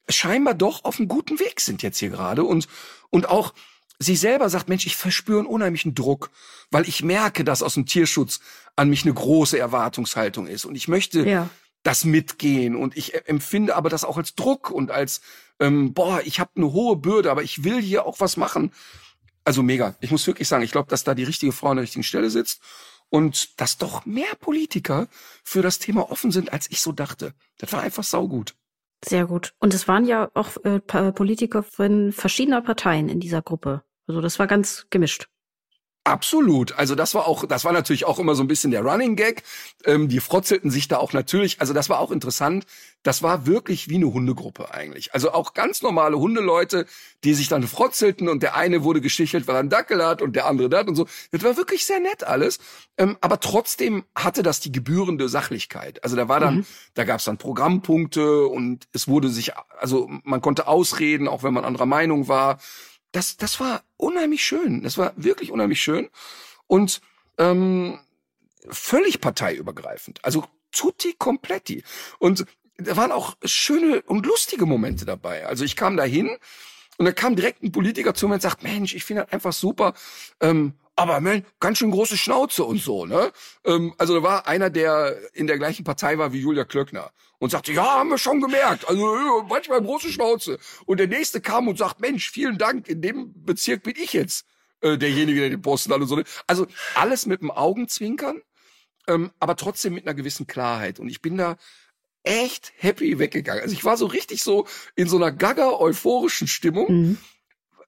scheinbar doch auf einem guten Weg sind jetzt hier gerade und, und auch sie selber sagt, Mensch, ich verspüre einen unheimlichen Druck, weil ich merke, dass aus dem Tierschutz an mich eine große Erwartungshaltung ist und ich möchte ja. Das mitgehen und ich empfinde aber das auch als Druck und als ähm, boah, ich habe eine hohe Bürde, aber ich will hier auch was machen. Also mega. Ich muss wirklich sagen, ich glaube, dass da die richtige Frau an der richtigen Stelle sitzt und dass doch mehr Politiker für das Thema offen sind, als ich so dachte. Das war einfach saugut. Sehr gut. Und es waren ja auch äh, Politiker von verschiedener Parteien in dieser Gruppe. Also das war ganz gemischt. Absolut. Also das war auch, das war natürlich auch immer so ein bisschen der Running Gag. Ähm, die frotzelten sich da auch natürlich. Also das war auch interessant. Das war wirklich wie eine Hundegruppe eigentlich. Also auch ganz normale Hundeleute, die sich dann frotzelten und der eine wurde geschichelt, weil er einen Dackel hat und der andere das und so. Das war wirklich sehr nett alles. Ähm, aber trotzdem hatte das die gebührende Sachlichkeit. Also da war dann, mhm. da gab es dann Programmpunkte und es wurde sich, also man konnte ausreden, auch wenn man anderer Meinung war das, das war unheimlich schön. Das war wirklich unheimlich schön. Und ähm, völlig parteiübergreifend. Also tutti completi. Und da waren auch schöne und lustige Momente dabei. Also ich kam da hin und da kam direkt ein Politiker zu mir und sagt, Mensch, ich finde das einfach super. Ähm, aber Mensch, ganz schön große Schnauze und so, ne? Ähm, also da war einer, der in der gleichen Partei war wie Julia Klöckner und sagte, ja, haben wir schon gemerkt, also äh, manchmal große Schnauze. Und der nächste kam und sagt, Mensch, vielen Dank, in dem Bezirk bin ich jetzt äh, derjenige, der den Posten hat und so. Also alles mit dem Augenzwinkern. ähm, aber trotzdem mit einer gewissen Klarheit. Und ich bin da echt happy weggegangen. Also ich war so richtig so in so einer gaga euphorischen Stimmung, mhm.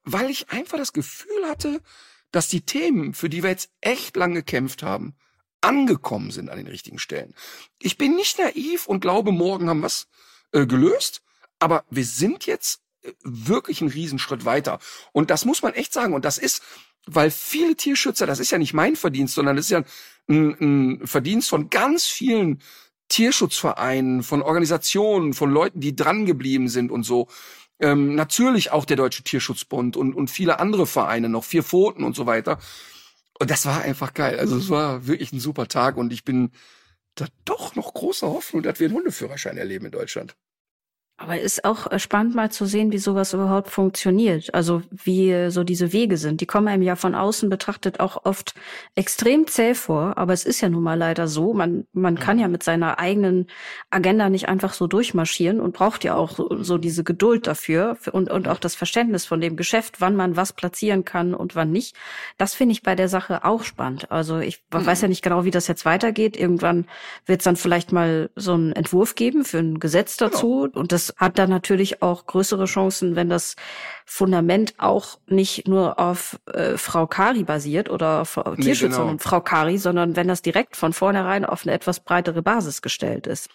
weil ich einfach das Gefühl hatte, dass die Themen, für die wir jetzt echt lang gekämpft haben, angekommen sind an den richtigen Stellen. Ich bin nicht naiv und glaube, morgen haben wir es äh, gelöst, aber wir sind jetzt äh, wirklich einen Riesenschritt weiter. Und das muss man echt sagen. Und das ist, weil viele Tierschützer, das ist ja nicht mein Verdienst, sondern das ist ja ein, ein Verdienst von ganz vielen Tierschutzvereinen, von Organisationen, von Leuten, die dran geblieben sind und so. Ähm, natürlich auch der Deutsche Tierschutzbund und, und viele andere Vereine noch, vier Pfoten und so weiter. Und das war einfach geil. Also es war wirklich ein super Tag und ich bin da doch noch großer Hoffnung, dass wir einen Hundeführerschein erleben in Deutschland. Aber ist auch äh, spannend mal zu sehen, wie sowas überhaupt funktioniert. Also wie äh, so diese Wege sind. Die kommen einem ja von außen betrachtet auch oft extrem zäh vor. Aber es ist ja nun mal leider so. Man, man kann ja mit seiner eigenen Agenda nicht einfach so durchmarschieren und braucht ja auch so, so diese Geduld dafür und, und auch das Verständnis von dem Geschäft, wann man was platzieren kann und wann nicht. Das finde ich bei der Sache auch spannend. Also ich mhm. weiß ja nicht genau, wie das jetzt weitergeht. Irgendwann wird es dann vielleicht mal so einen Entwurf geben für ein Gesetz genau. dazu. Genau. Und das hat dann natürlich auch größere Chancen, wenn das Fundament auch nicht nur auf äh, Frau Kari basiert oder auf nee, Tierschützerin genau. und Frau Kari, sondern wenn das direkt von vornherein auf eine etwas breitere Basis gestellt ist.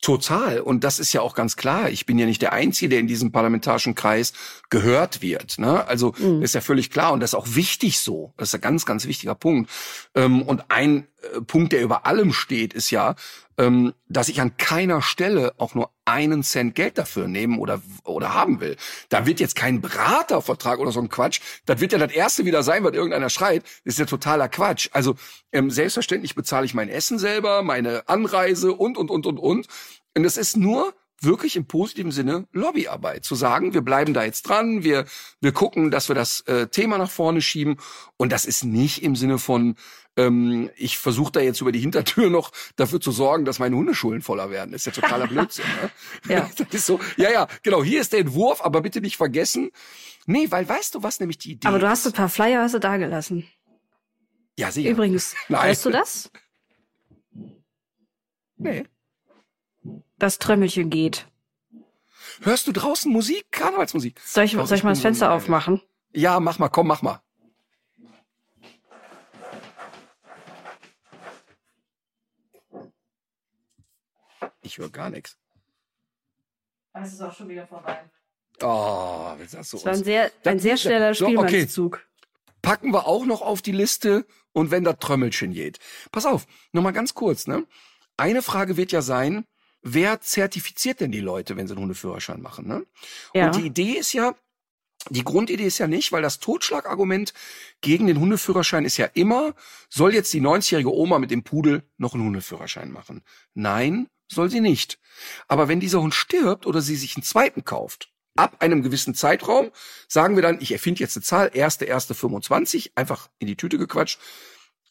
Total. Und das ist ja auch ganz klar. Ich bin ja nicht der Einzige, der in diesem parlamentarischen Kreis gehört wird. Ne? Also mhm. ist ja völlig klar und das ist auch wichtig so. Das ist ein ganz, ganz wichtiger Punkt. Ähm, und ein äh, Punkt, der über allem steht, ist ja, ähm, dass ich an keiner Stelle auch nur einen Cent Geld dafür nehmen oder oder haben will. Da wird jetzt kein Beratervertrag oder so ein Quatsch. Das wird ja das erste wieder sein, was irgendeiner schreit. Das ist ja totaler Quatsch. Also ähm, selbstverständlich bezahle ich mein Essen selber, meine Anreise und und und und und. Und das ist nur wirklich im positiven Sinne Lobbyarbeit. Zu sagen, wir bleiben da jetzt dran, wir, wir gucken, dass wir das äh, Thema nach vorne schieben. Und das ist nicht im Sinne von, ähm, ich versuche da jetzt über die Hintertür noch dafür zu sorgen, dass meine Hundeschulen voller werden. Das ist ja totaler Blödsinn. Ne? ja. Das ist so, ja, ja, genau, hier ist der Entwurf, aber bitte nicht vergessen. Nee, weil weißt du, was nämlich die Idee Aber du hast ein paar Flyer hast du da gelassen. Ja, sicher. Übrigens, Nein. weißt du das? Nee. Das Trömmelchen geht. Hörst du draußen Musik? Karnevalsmusik? Soll ich, soll ich mal das Fenster aufmachen? Ja, mach mal, komm, mach mal. Ich höre gar nichts. Es ist auch schon wieder vorbei. Oh, hast du das war ein sehr, ein sehr schneller Spielmannszug. Okay. Packen wir auch noch auf die Liste und wenn da Trömmelchen geht. Pass auf, nochmal ganz kurz, ne? Eine Frage wird ja sein, wer zertifiziert denn die Leute, wenn sie einen Hundeführerschein machen, ne? Ja. Und die Idee ist ja, die Grundidee ist ja nicht, weil das Totschlagargument gegen den Hundeführerschein ist ja immer, soll jetzt die 90-jährige Oma mit dem Pudel noch einen Hundeführerschein machen? Nein, soll sie nicht. Aber wenn dieser Hund stirbt oder sie sich einen zweiten kauft, ab einem gewissen Zeitraum, sagen wir dann, ich erfinde jetzt eine Zahl, erste, erste 25, einfach in die Tüte gequatscht.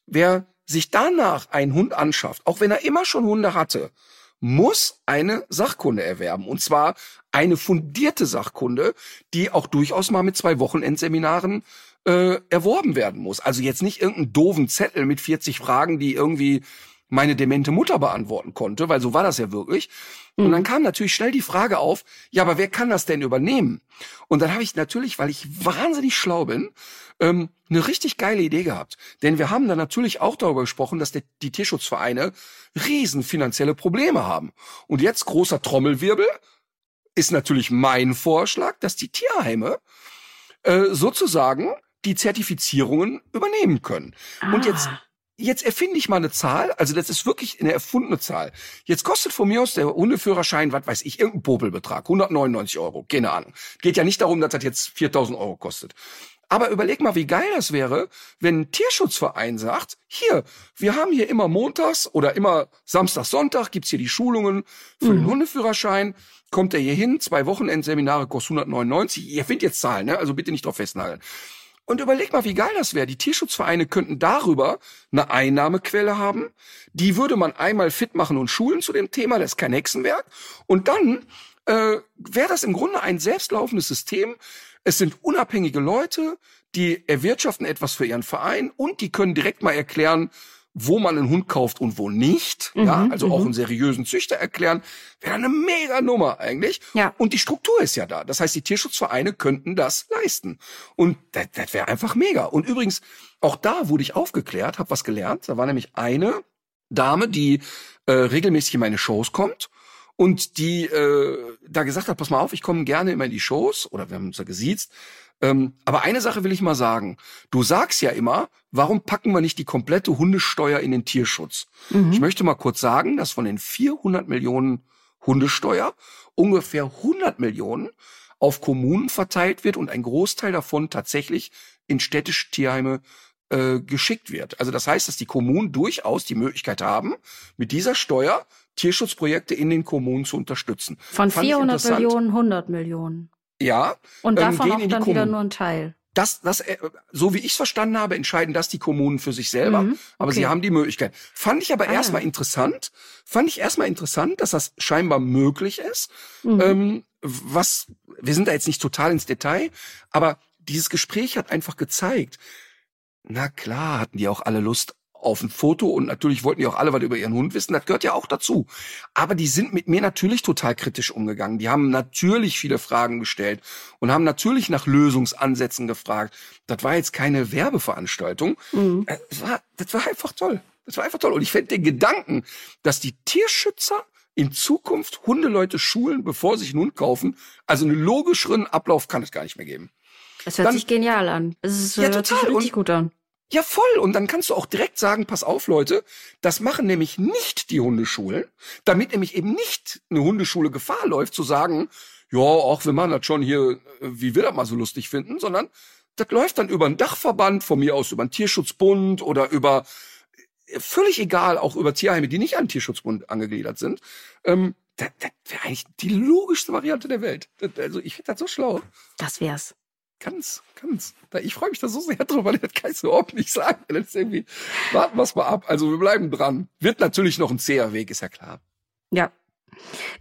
Wer sich danach einen Hund anschafft, auch wenn er immer schon Hunde hatte, muss eine Sachkunde erwerben. Und zwar eine fundierte Sachkunde, die auch durchaus mal mit zwei Wochenendseminaren äh, erworben werden muss. Also jetzt nicht irgendeinen doofen Zettel mit 40 Fragen, die irgendwie meine demente Mutter beantworten konnte, weil so war das ja wirklich. Mhm. Und dann kam natürlich schnell die Frage auf, ja, aber wer kann das denn übernehmen? Und dann habe ich natürlich, weil ich wahnsinnig schlau bin, ähm, eine richtig geile Idee gehabt. Denn wir haben dann natürlich auch darüber gesprochen, dass der, die Tierschutzvereine riesen finanzielle Probleme haben. Und jetzt großer Trommelwirbel ist natürlich mein Vorschlag, dass die Tierheime äh, sozusagen die Zertifizierungen übernehmen können. Ah. Und jetzt jetzt erfinde ich mal eine Zahl, also das ist wirklich eine erfundene Zahl. Jetzt kostet von mir aus der Hundeführerschein, was weiß ich, irgendein Popelbetrag, 199 Euro, keine Ahnung. Geht ja nicht darum, dass das jetzt 4000 Euro kostet. Aber überleg mal, wie geil das wäre, wenn ein Tierschutzverein sagt, hier, wir haben hier immer montags oder immer Samstag, Sonntag gibt's hier die Schulungen für mhm. den Hundeführerschein. Kommt er hier hin, zwei Wochenendseminare kostet 199. Ihr findet jetzt Zahlen, ne? also bitte nicht drauf festnageln. Und überleg mal, wie geil das wäre. Die Tierschutzvereine könnten darüber eine Einnahmequelle haben. Die würde man einmal fit machen und schulen zu dem Thema. Das ist kein Hexenwerk. Und dann äh, wäre das im Grunde ein selbstlaufendes System. Es sind unabhängige Leute, die erwirtschaften etwas für ihren Verein und die können direkt mal erklären, wo man einen Hund kauft und wo nicht. Mhm, ja, also auch mhm. einen seriösen Züchter erklären. Wäre eine mega Nummer eigentlich. Ja. Und die Struktur ist ja da. Das heißt, die Tierschutzvereine könnten das leisten. Und das, das wäre einfach mega. Und übrigens, auch da wurde ich aufgeklärt, habe was gelernt. Da war nämlich eine Dame, die äh, regelmäßig in meine Shows kommt und die äh, da gesagt hat, pass mal auf, ich komme gerne immer in die Shows oder wir haben uns ja gesiezt. Ähm, aber eine Sache will ich mal sagen. Du sagst ja immer, warum packen wir nicht die komplette Hundesteuer in den Tierschutz? Mhm. Ich möchte mal kurz sagen, dass von den 400 Millionen Hundesteuer ungefähr 100 Millionen auf Kommunen verteilt wird und ein Großteil davon tatsächlich in städtische Tierheime äh, geschickt wird. Also das heißt, dass die Kommunen durchaus die Möglichkeit haben, mit dieser Steuer Tierschutzprojekte in den Kommunen zu unterstützen. Von Fand ich 400 interessant. Millionen, 100 Millionen. Ja, Und ähm, davon gehen auch in die dann wieder Kommunen. nur ein Teil. Das, das, äh, so wie ich es verstanden habe, entscheiden das die Kommunen für sich selber. Mhm, Aber sie okay. haben die Möglichkeit. Fand ich aber Ah, erstmal ja. interessant. Fand ich erstmal interessant, dass das scheinbar möglich ist. Mhm. Ähm, was, wir sind da jetzt nicht total ins Detail, aber dieses Gespräch hat einfach gezeigt, na klar hatten die auch alle Lust auf ein Foto und natürlich wollten die auch alle was über ihren Hund wissen, das gehört ja auch dazu. Aber die sind mit mir natürlich total kritisch umgegangen. Die haben natürlich viele Fragen gestellt und haben natürlich nach Lösungsansätzen gefragt. Das war jetzt keine Werbeveranstaltung. Mhm. Äh, Das war, das war einfach toll. Das war einfach toll. Und ich fände den Gedanken, dass die Tierschützer in Zukunft Hundeleute schulen, bevor sie sich einen Hund kaufen, also einen logischeren Ablauf kann es gar nicht mehr geben. Das hört Dann- sich genial an. Es ist, Ja, hört sich total. richtig Und- gut an. Ja, voll. Und dann kannst du auch direkt sagen, pass auf, Leute, das machen nämlich nicht die Hundeschulen, damit nämlich eben nicht eine Hundeschule Gefahr läuft, zu sagen, ja, auch wir machen das schon hier, äh, wie wir das mal so lustig finden, sondern das läuft dann über einen Dachverband, von mir aus über einen Tierschutzbund oder über, äh, völlig egal, auch über Tierheime, die nicht an den Tierschutzbund angegliedert sind. Ähm, das, das wäre eigentlich die logischste Variante der Welt. Das, also ich finde das so schlau. Das wär's. Ganz, ganz. Ich freue mich da so sehr drüber, das kann ich so oft nicht sagen. Ist irgendwie, warten wir es mal ab. Also wir bleiben dran. Wird natürlich noch ein zäher Weg, ist ja klar. Ja.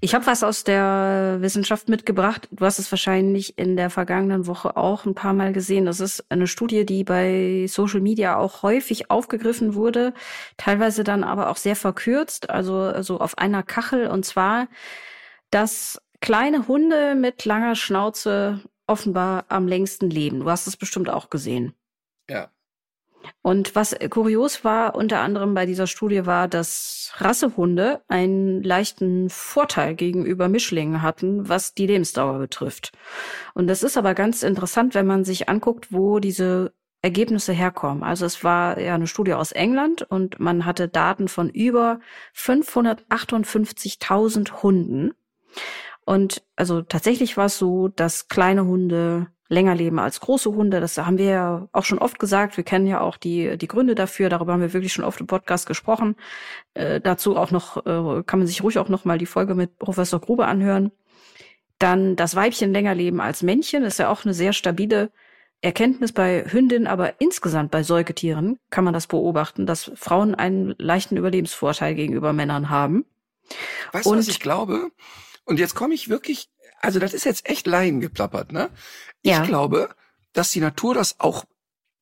Ich habe was aus der Wissenschaft mitgebracht. Du hast es wahrscheinlich in der vergangenen Woche auch ein paar Mal gesehen. Das ist eine Studie, die bei Social Media auch häufig aufgegriffen wurde, teilweise dann aber auch sehr verkürzt, also, also auf einer Kachel. Und zwar, dass kleine Hunde mit langer Schnauze offenbar am längsten leben. Du hast es bestimmt auch gesehen. Ja. Und was kurios war, unter anderem bei dieser Studie, war, dass Rassehunde einen leichten Vorteil gegenüber Mischlingen hatten, was die Lebensdauer betrifft. Und das ist aber ganz interessant, wenn man sich anguckt, wo diese Ergebnisse herkommen. Also es war ja eine Studie aus England und man hatte Daten von über 558.000 Hunden. Und also tatsächlich war es so, dass kleine Hunde länger leben als große Hunde. Das haben wir ja auch schon oft gesagt. Wir kennen ja auch die, die Gründe dafür. Darüber haben wir wirklich schon oft im Podcast gesprochen. Äh, dazu auch noch, äh, kann man sich ruhig auch noch mal die Folge mit Professor Grube anhören. Dann das Weibchen länger leben als Männchen. Das ist ja auch eine sehr stabile Erkenntnis bei Hündinnen, aber insgesamt bei Säugetieren kann man das beobachten, dass Frauen einen leichten Überlebensvorteil gegenüber Männern haben. Weißt du, was ich glaube? Und jetzt komme ich wirklich, also das ist jetzt echt Laien geplappert, ne? Ich Ja. glaube, dass die Natur das auch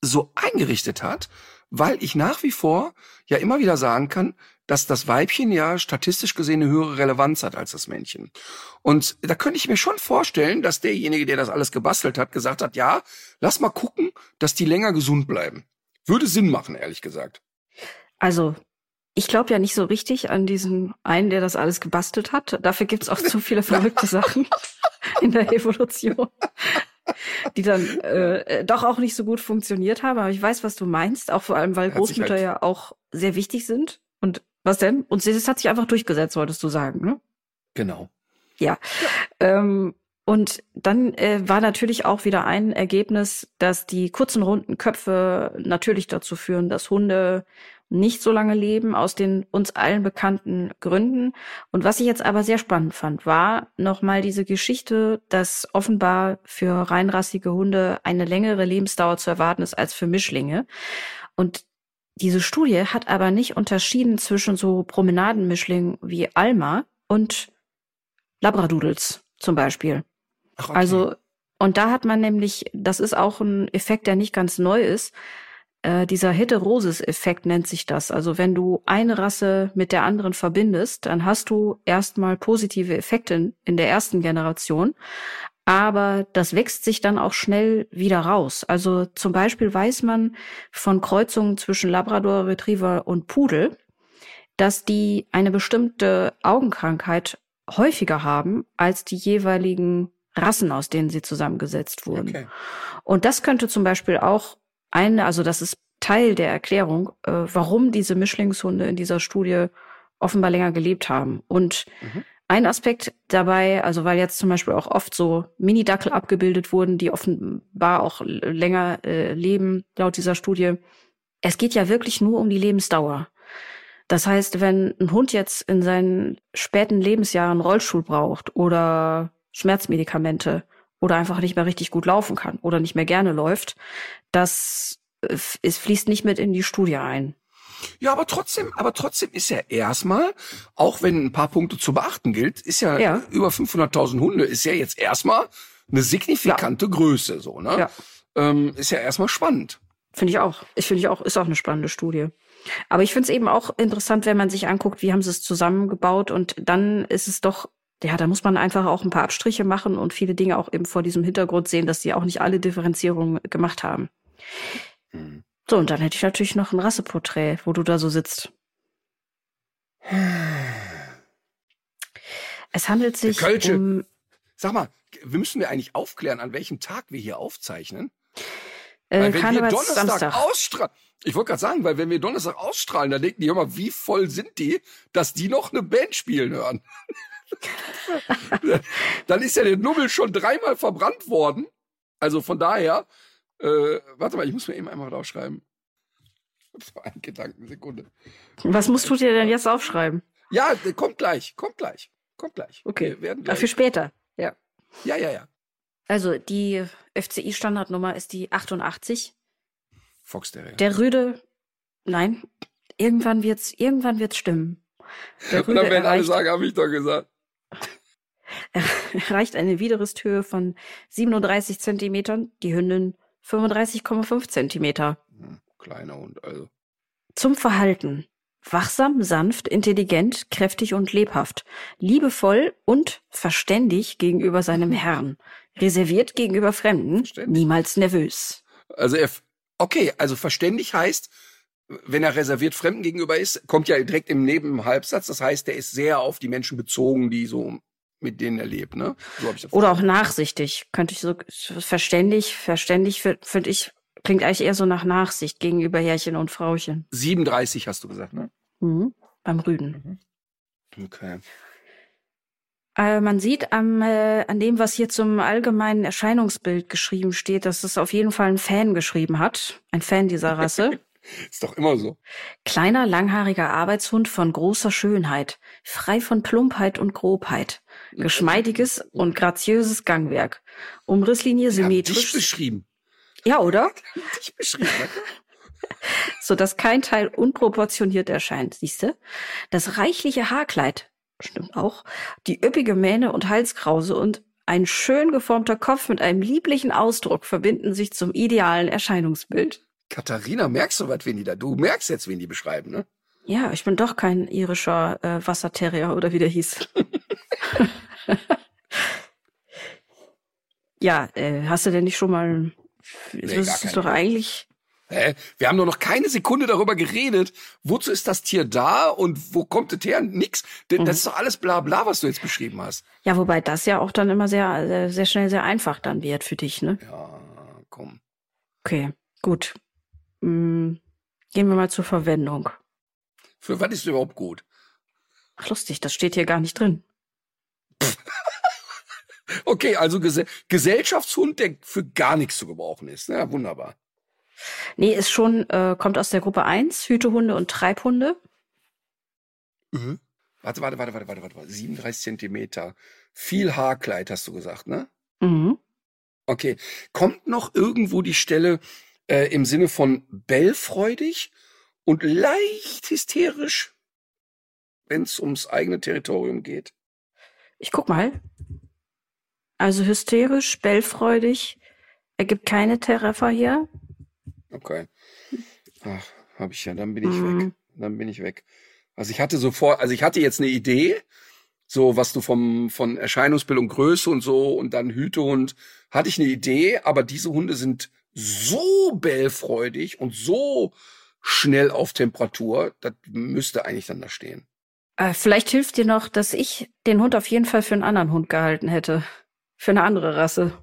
so eingerichtet hat, weil ich nach wie vor ja immer wieder sagen kann, dass das Weibchen ja statistisch gesehen eine höhere Relevanz hat als das Männchen. Und da könnte ich mir schon vorstellen, dass derjenige, der das alles gebastelt hat, gesagt hat, ja, lass mal gucken, dass die länger gesund bleiben. Würde Sinn machen, ehrlich gesagt. Also, ich glaube ja nicht so richtig an diesen einen, der das alles gebastelt hat. Dafür gibt's auch zu viele verrückte Sachen in der Evolution, die dann äh, doch auch nicht so gut funktioniert haben. Aber ich weiß, was du meinst, auch vor allem, weil Hat Großmütter halt- ja auch sehr wichtig sind. Und was denn? Und das hat sich einfach durchgesetzt, wolltest du sagen, ne? Genau. Ja. Ähm, und dann äh, war natürlich auch wieder ein Ergebnis, dass die kurzen runden Köpfe natürlich dazu führen, dass Hunde nicht so lange leben, aus den uns allen bekannten Gründen. Und was ich jetzt aber sehr spannend fand, war nochmal diese Geschichte, dass offenbar für reinrassige Hunde eine längere Lebensdauer zu erwarten ist als für Mischlinge. Und diese Studie hat aber nicht unterschieden zwischen so Promenadenmischlingen wie Alma und Labradoodles zum Beispiel. Ach, okay. Also, und da hat man nämlich, das ist auch ein Effekt, der nicht ganz neu ist. Äh, dieser Heterosis-Effekt nennt sich das. Also wenn du eine Rasse mit der anderen verbindest, dann hast du erstmal positive Effekte in, in der ersten Generation. Aber das wächst sich dann auch schnell wieder raus. Also zum Beispiel weiß man von Kreuzungen zwischen Labrador Retriever und Pudel, dass die eine bestimmte Augenkrankheit häufiger haben als die jeweiligen Rassen, aus denen sie zusammengesetzt wurden. Okay. Und das könnte zum Beispiel auch eine, also das ist Teil der Erklärung, äh, warum diese Mischlingshunde in dieser Studie offenbar länger gelebt haben. Und Mhm. ein Aspekt dabei, also weil jetzt zum Beispiel auch oft so Mini-Dackel abgebildet wurden, die offenbar auch länger äh, leben, laut dieser Studie. Es geht ja wirklich nur um die Lebensdauer. Das heißt, wenn ein Hund jetzt in seinen späten Lebensjahren Rollstuhl braucht oder Schmerzmedikamente oder einfach nicht mehr richtig gut laufen kann oder nicht mehr gerne läuft, das äh, es fließt nicht mit in die Studie ein. Ja, aber trotzdem, aber trotzdem ist ja erstmal, auch wenn ein paar Punkte zu beachten gilt, ist ja, Ja. über 500.000 Hunde, ist ja jetzt erstmal eine signifikante Größe, so, ne? Ja. Ähm, ist ja erstmal spannend. Finde ich auch. Ich finde ich auch, ist auch eine spannende Studie. Aber ich finde es eben auch interessant, wenn man sich anguckt, wie haben sie es zusammengebaut und dann ist es doch, ja, da muss man einfach auch ein paar Abstriche machen und viele Dinge auch eben vor diesem Hintergrund sehen, dass sie auch nicht alle Differenzierungen gemacht haben. Hm. So, und dann hätte ich natürlich noch ein Rasseporträt, wo du da so sitzt. Es handelt sich Kölsche. um, Sag mal, wir müssen wir eigentlich aufklären, an welchem Tag wir hier aufzeichnen? äh, Weil wenn wir Donnerstag Samstag. ausstrahlen, ich wollte gerade sagen, weil wenn wir Donnerstag ausstrahlen, dann denken die immer, wie voll sind die, dass die noch eine Band spielen hören. dann ist ja der Nubbel schon dreimal verbrannt worden. Also von daher, äh, warte mal, ich muss mir eben einmal draufschreiben. So ein Gedanken, Sekunde. Was musst du dir denn jetzt aufschreiben? Ja, der kommt gleich, kommt gleich, kommt gleich. Okay. Wir werden Ach, gleich. für später. Ja. Ja, ja, ja. Also die FCI-Standardnummer ist die 88. Fox Terrier. Der Rüde, nein, irgendwann wird's, irgendwann wird's stimmen. Der Und Rüde dann werden alle sagen, habe ich doch gesagt. Erreicht eine Widerristhöhe von 37 Zentimetern, die Hündin 35,5 Zentimeter. Hm, kleiner Hund, also. Zum Verhalten. Wachsam, sanft, intelligent, kräftig und lebhaft. Liebevoll und verständig gegenüber seinem Herrn. Reserviert gegenüber Fremden, Verständig. niemals nervös. Also er, okay, also verständig heißt, wenn er reserviert Fremden gegenüber ist, kommt ja direkt im Nebenhalbsatz. Das heißt, er ist sehr auf die Menschen bezogen, die so mit denen er lebt, ne? So hab ich das Oder auch nachsichtig. Könnte ich so verständig, verständig finde ich, klingt eigentlich eher so nach Nachsicht gegenüber Herrchen und Frauchen. 37 hast du gesagt, ne? Mhm. Beim Rüden. Okay. Äh, man sieht am, äh, an dem, was hier zum allgemeinen Erscheinungsbild geschrieben steht, dass es auf jeden Fall ein Fan geschrieben hat. Ein Fan dieser Rasse. Ist doch immer so. Kleiner, langhaariger Arbeitshund von großer Schönheit, frei von Plumpheit und Grobheit, geschmeidiges und graziöses Gangwerk, Umrisslinie Ja, dich symmetrisch. beschrieben. Ja, oder? Dich beschrieben. so dass kein Teil unproportioniert erscheint, siehste? Das reichliche Haarkleid, stimmt auch, die üppige Mähne und Halskrause und ein schön geformter Kopf mit einem lieblichen Ausdruck verbinden sich zum idealen Erscheinungsbild. Katharina, merkst du was, wen die da? Du merkst jetzt, wen die beschreiben, ne? Ja, ich bin doch kein irischer äh, Wasserterrier oder wie der hieß. ja, äh, hast du denn nicht schon mal? Müsstest du keine. doch eigentlich. Hä? Wir haben doch noch keine Sekunde darüber geredet. Wozu ist das Tier da und wo kommt es her? Nix. Das ist doch alles bla bla, was du jetzt beschrieben hast. Ja, wobei das ja auch dann immer sehr, äh, sehr schnell sehr einfach dann wird für dich, ne? Ja, komm. Okay, gut. Hm, gehen wir mal zur Verwendung. Für was ist überhaupt gut? Ach, lustig, das steht hier gar nicht drin. Okay, also Gese Gesellschaftshund, der für gar nichts zu gebrauchen ist. Ja, wunderbar. Nee, ist schon, äh, kommt aus der Gruppe 1, Hütehunde und Treibhunde. Mhm. Warte, warte, warte, warte, warte, warte. warte. 37 Zentimeter. Viel Haarkleid, hast du gesagt, ne? Mhm. Okay. Kommt noch irgendwo die Stelle äh, im Sinne von bellfreudig und leicht hysterisch, wenn es ums eigene Territorium geht? Ich guck mal. Also hysterisch, bellfreudig, ergibt keine Terraffer hier. Okay. Ach, habe ich ja, dann bin ich mhm. weg. Dann bin ich weg. Also ich hatte sofort, also ich hatte jetzt eine Idee, so was du vom von Erscheinungsbild und Größe und so und dann Hütehund hatte ich eine Idee, aber diese Hunde sind so bellfreudig und so schnell auf Temperatur, das müsste eigentlich dann da stehen. Äh, vielleicht hilft dir noch, dass ich den Hund auf jeden Fall für einen anderen Hund gehalten hätte. Für eine andere Rasse.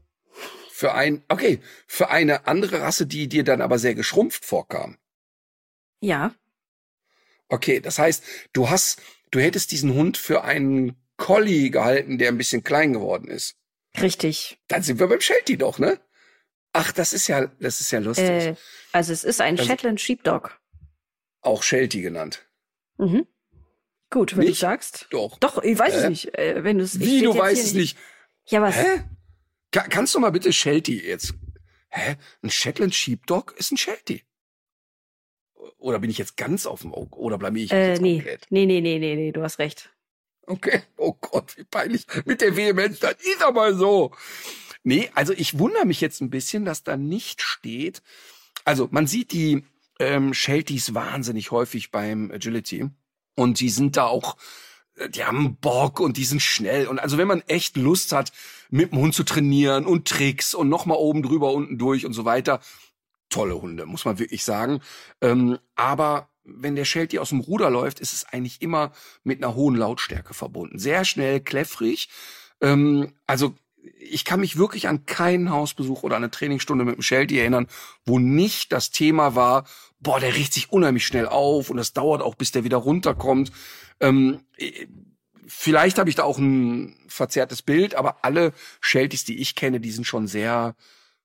Für ein, okay, für eine andere Rasse, die dir dann aber sehr geschrumpft vorkam. Ja. Okay, das heißt, du hast, du hättest diesen Hund für einen Collie gehalten, der ein bisschen klein geworden ist. Richtig. Dann sind wir beim Sheltie doch, ne? Ach, das ist ja, das ist ja lustig. Äh, also es ist ein also, Shetland Sheepdog. Auch Sheltie genannt. Mhm. Gut, wenn nicht? du sagst. Doch. Doch, ich weiß äh? es nicht. Äh, wenn du's, Wie, du weißt es nicht. Ja, was? Hä? Ka kannst du mal bitte Sheltie jetzt? Hä? Ein Shetland Sheepdog ist ein Sheltie. Oder bin ich jetzt ganz auf dem Auge? Oder blamier ich mich äh, jetzt nee. komplett? Nee, nee, nee, nee, nee, du hast recht. Okay. Oh Gott, wie peinlich. Mit der Vehemenz, das ist aber so. Nee, also ich wundere mich jetzt ein bisschen, dass da nicht steht. Also man sieht die ähm, Shelties wahnsinnig häufig beim Agility. Und die sind da auch, äh, die haben Bock und die sind schnell. Und also wenn man echt Lust hat, mit dem Hund zu trainieren und Tricks und nochmal oben drüber, unten durch und so weiter, tolle Hunde, muss man wirklich sagen. Ähm, aber wenn der Sheltie aus dem Ruder läuft, ist es eigentlich immer mit einer hohen Lautstärke verbunden. Sehr schnell, kläffrig. Ähm, also ich kann mich wirklich an keinen Hausbesuch oder eine Trainingsstunde mit dem Sheltie erinnern, wo nicht das Thema war, boah, der riecht sich unheimlich schnell auf und das dauert auch, bis der wieder runterkommt. Ähm, vielleicht habe ich da auch ein verzerrtes Bild, aber alle Shelties, die ich kenne, die sind schon sehr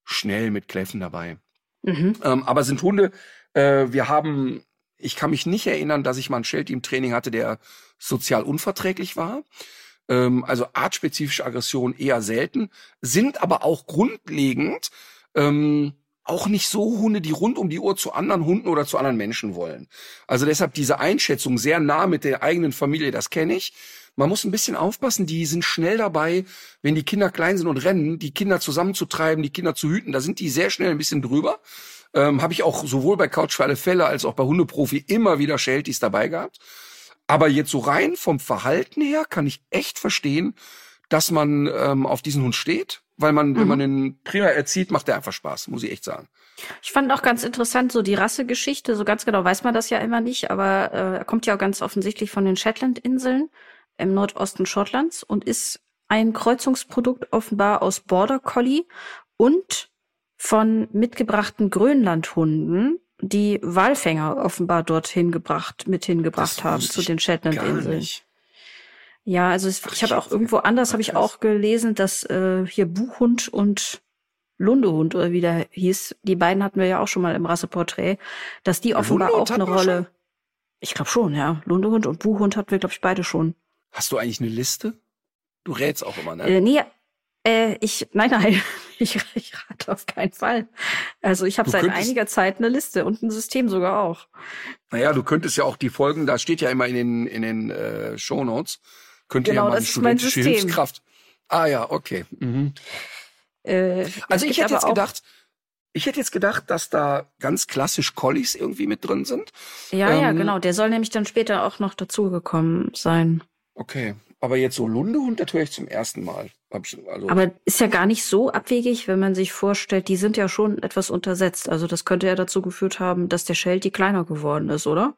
schnell mit Kläffen dabei. Mhm. Ähm, aber sind Hunde, äh, wir haben, ich kann mich nicht erinnern, dass ich mal einen Sheltie im Training hatte, der sozial unverträglich war ähm, also artspezifische Aggression eher selten, sind aber auch grundlegend ähm, auch nicht so Hunde, die rund um die Uhr zu anderen Hunden oder zu anderen Menschen wollen. Also deshalb diese Einschätzung sehr nah mit der eigenen Familie, das kenne ich. Man muss ein bisschen aufpassen, die sind schnell dabei, wenn die Kinder klein sind und rennen, die Kinder zusammenzutreiben, die Kinder zu hüten, da sind die sehr schnell ein bisschen drüber. Ähm, Habe ich auch sowohl bei Couch für alle Fälle als auch bei Hundeprofi immer wieder Shelties dabei gehabt. Aber jetzt so rein vom Verhalten her kann ich echt verstehen, dass man ähm, auf diesen Hund steht, weil man, mhm. wenn man den prima erzieht, macht der einfach Spaß, muss ich echt sagen. Ich fand auch ganz interessant so die Rassegeschichte. So ganz genau weiß man das ja immer nicht, aber äh, er kommt ja auch ganz offensichtlich von den Shetland-Inseln im Nordosten Schottlands und ist ein Kreuzungsprodukt offenbar aus Border Collie und von mitgebrachten Grönlandhunden, die Walfänger offenbar dorthin gebracht, mit hingebracht haben zu den Shetlandinseln. Ja, also es, ich habe auch irgendwo anders habe ich auch gelesen, dass äh, hier Buchhund und Lundehund oder wie der hieß, die beiden hatten wir ja auch schon mal im Rasseporträt, dass die offenbar Lundehund auch eine Rolle. Schon? Ich glaube schon, ja. Lundehund und Buchhund hatten wir glaube ich beide schon. Hast du eigentlich eine Liste? Du rätst auch immer, ne? Äh, nee, äh, ich, nein, nein, ich, ich rate auf keinen Fall. Also ich habe seit einiger Zeit eine Liste und ein System sogar auch. Naja, du könntest ja auch die Folgen, da steht ja immer in den, in den äh, Shownotes, könnte genau, ja mal die studentische Hilfskraft. Ah ja, okay. Mhm. Äh, also ich hätte jetzt gedacht, ich hätte jetzt gedacht, dass da ganz klassisch Collies irgendwie mit drin sind. Ja, ähm, ja, genau. Der soll nämlich dann später auch noch dazugekommen sein. Okay. Aber jetzt so Lundehund, das höre ich zum ersten Mal. Also Aber ist ja gar nicht so abwegig, wenn man sich vorstellt, die sind ja schon etwas untersetzt. Also das könnte ja dazu geführt haben, dass der Sheltie kleiner geworden ist, oder?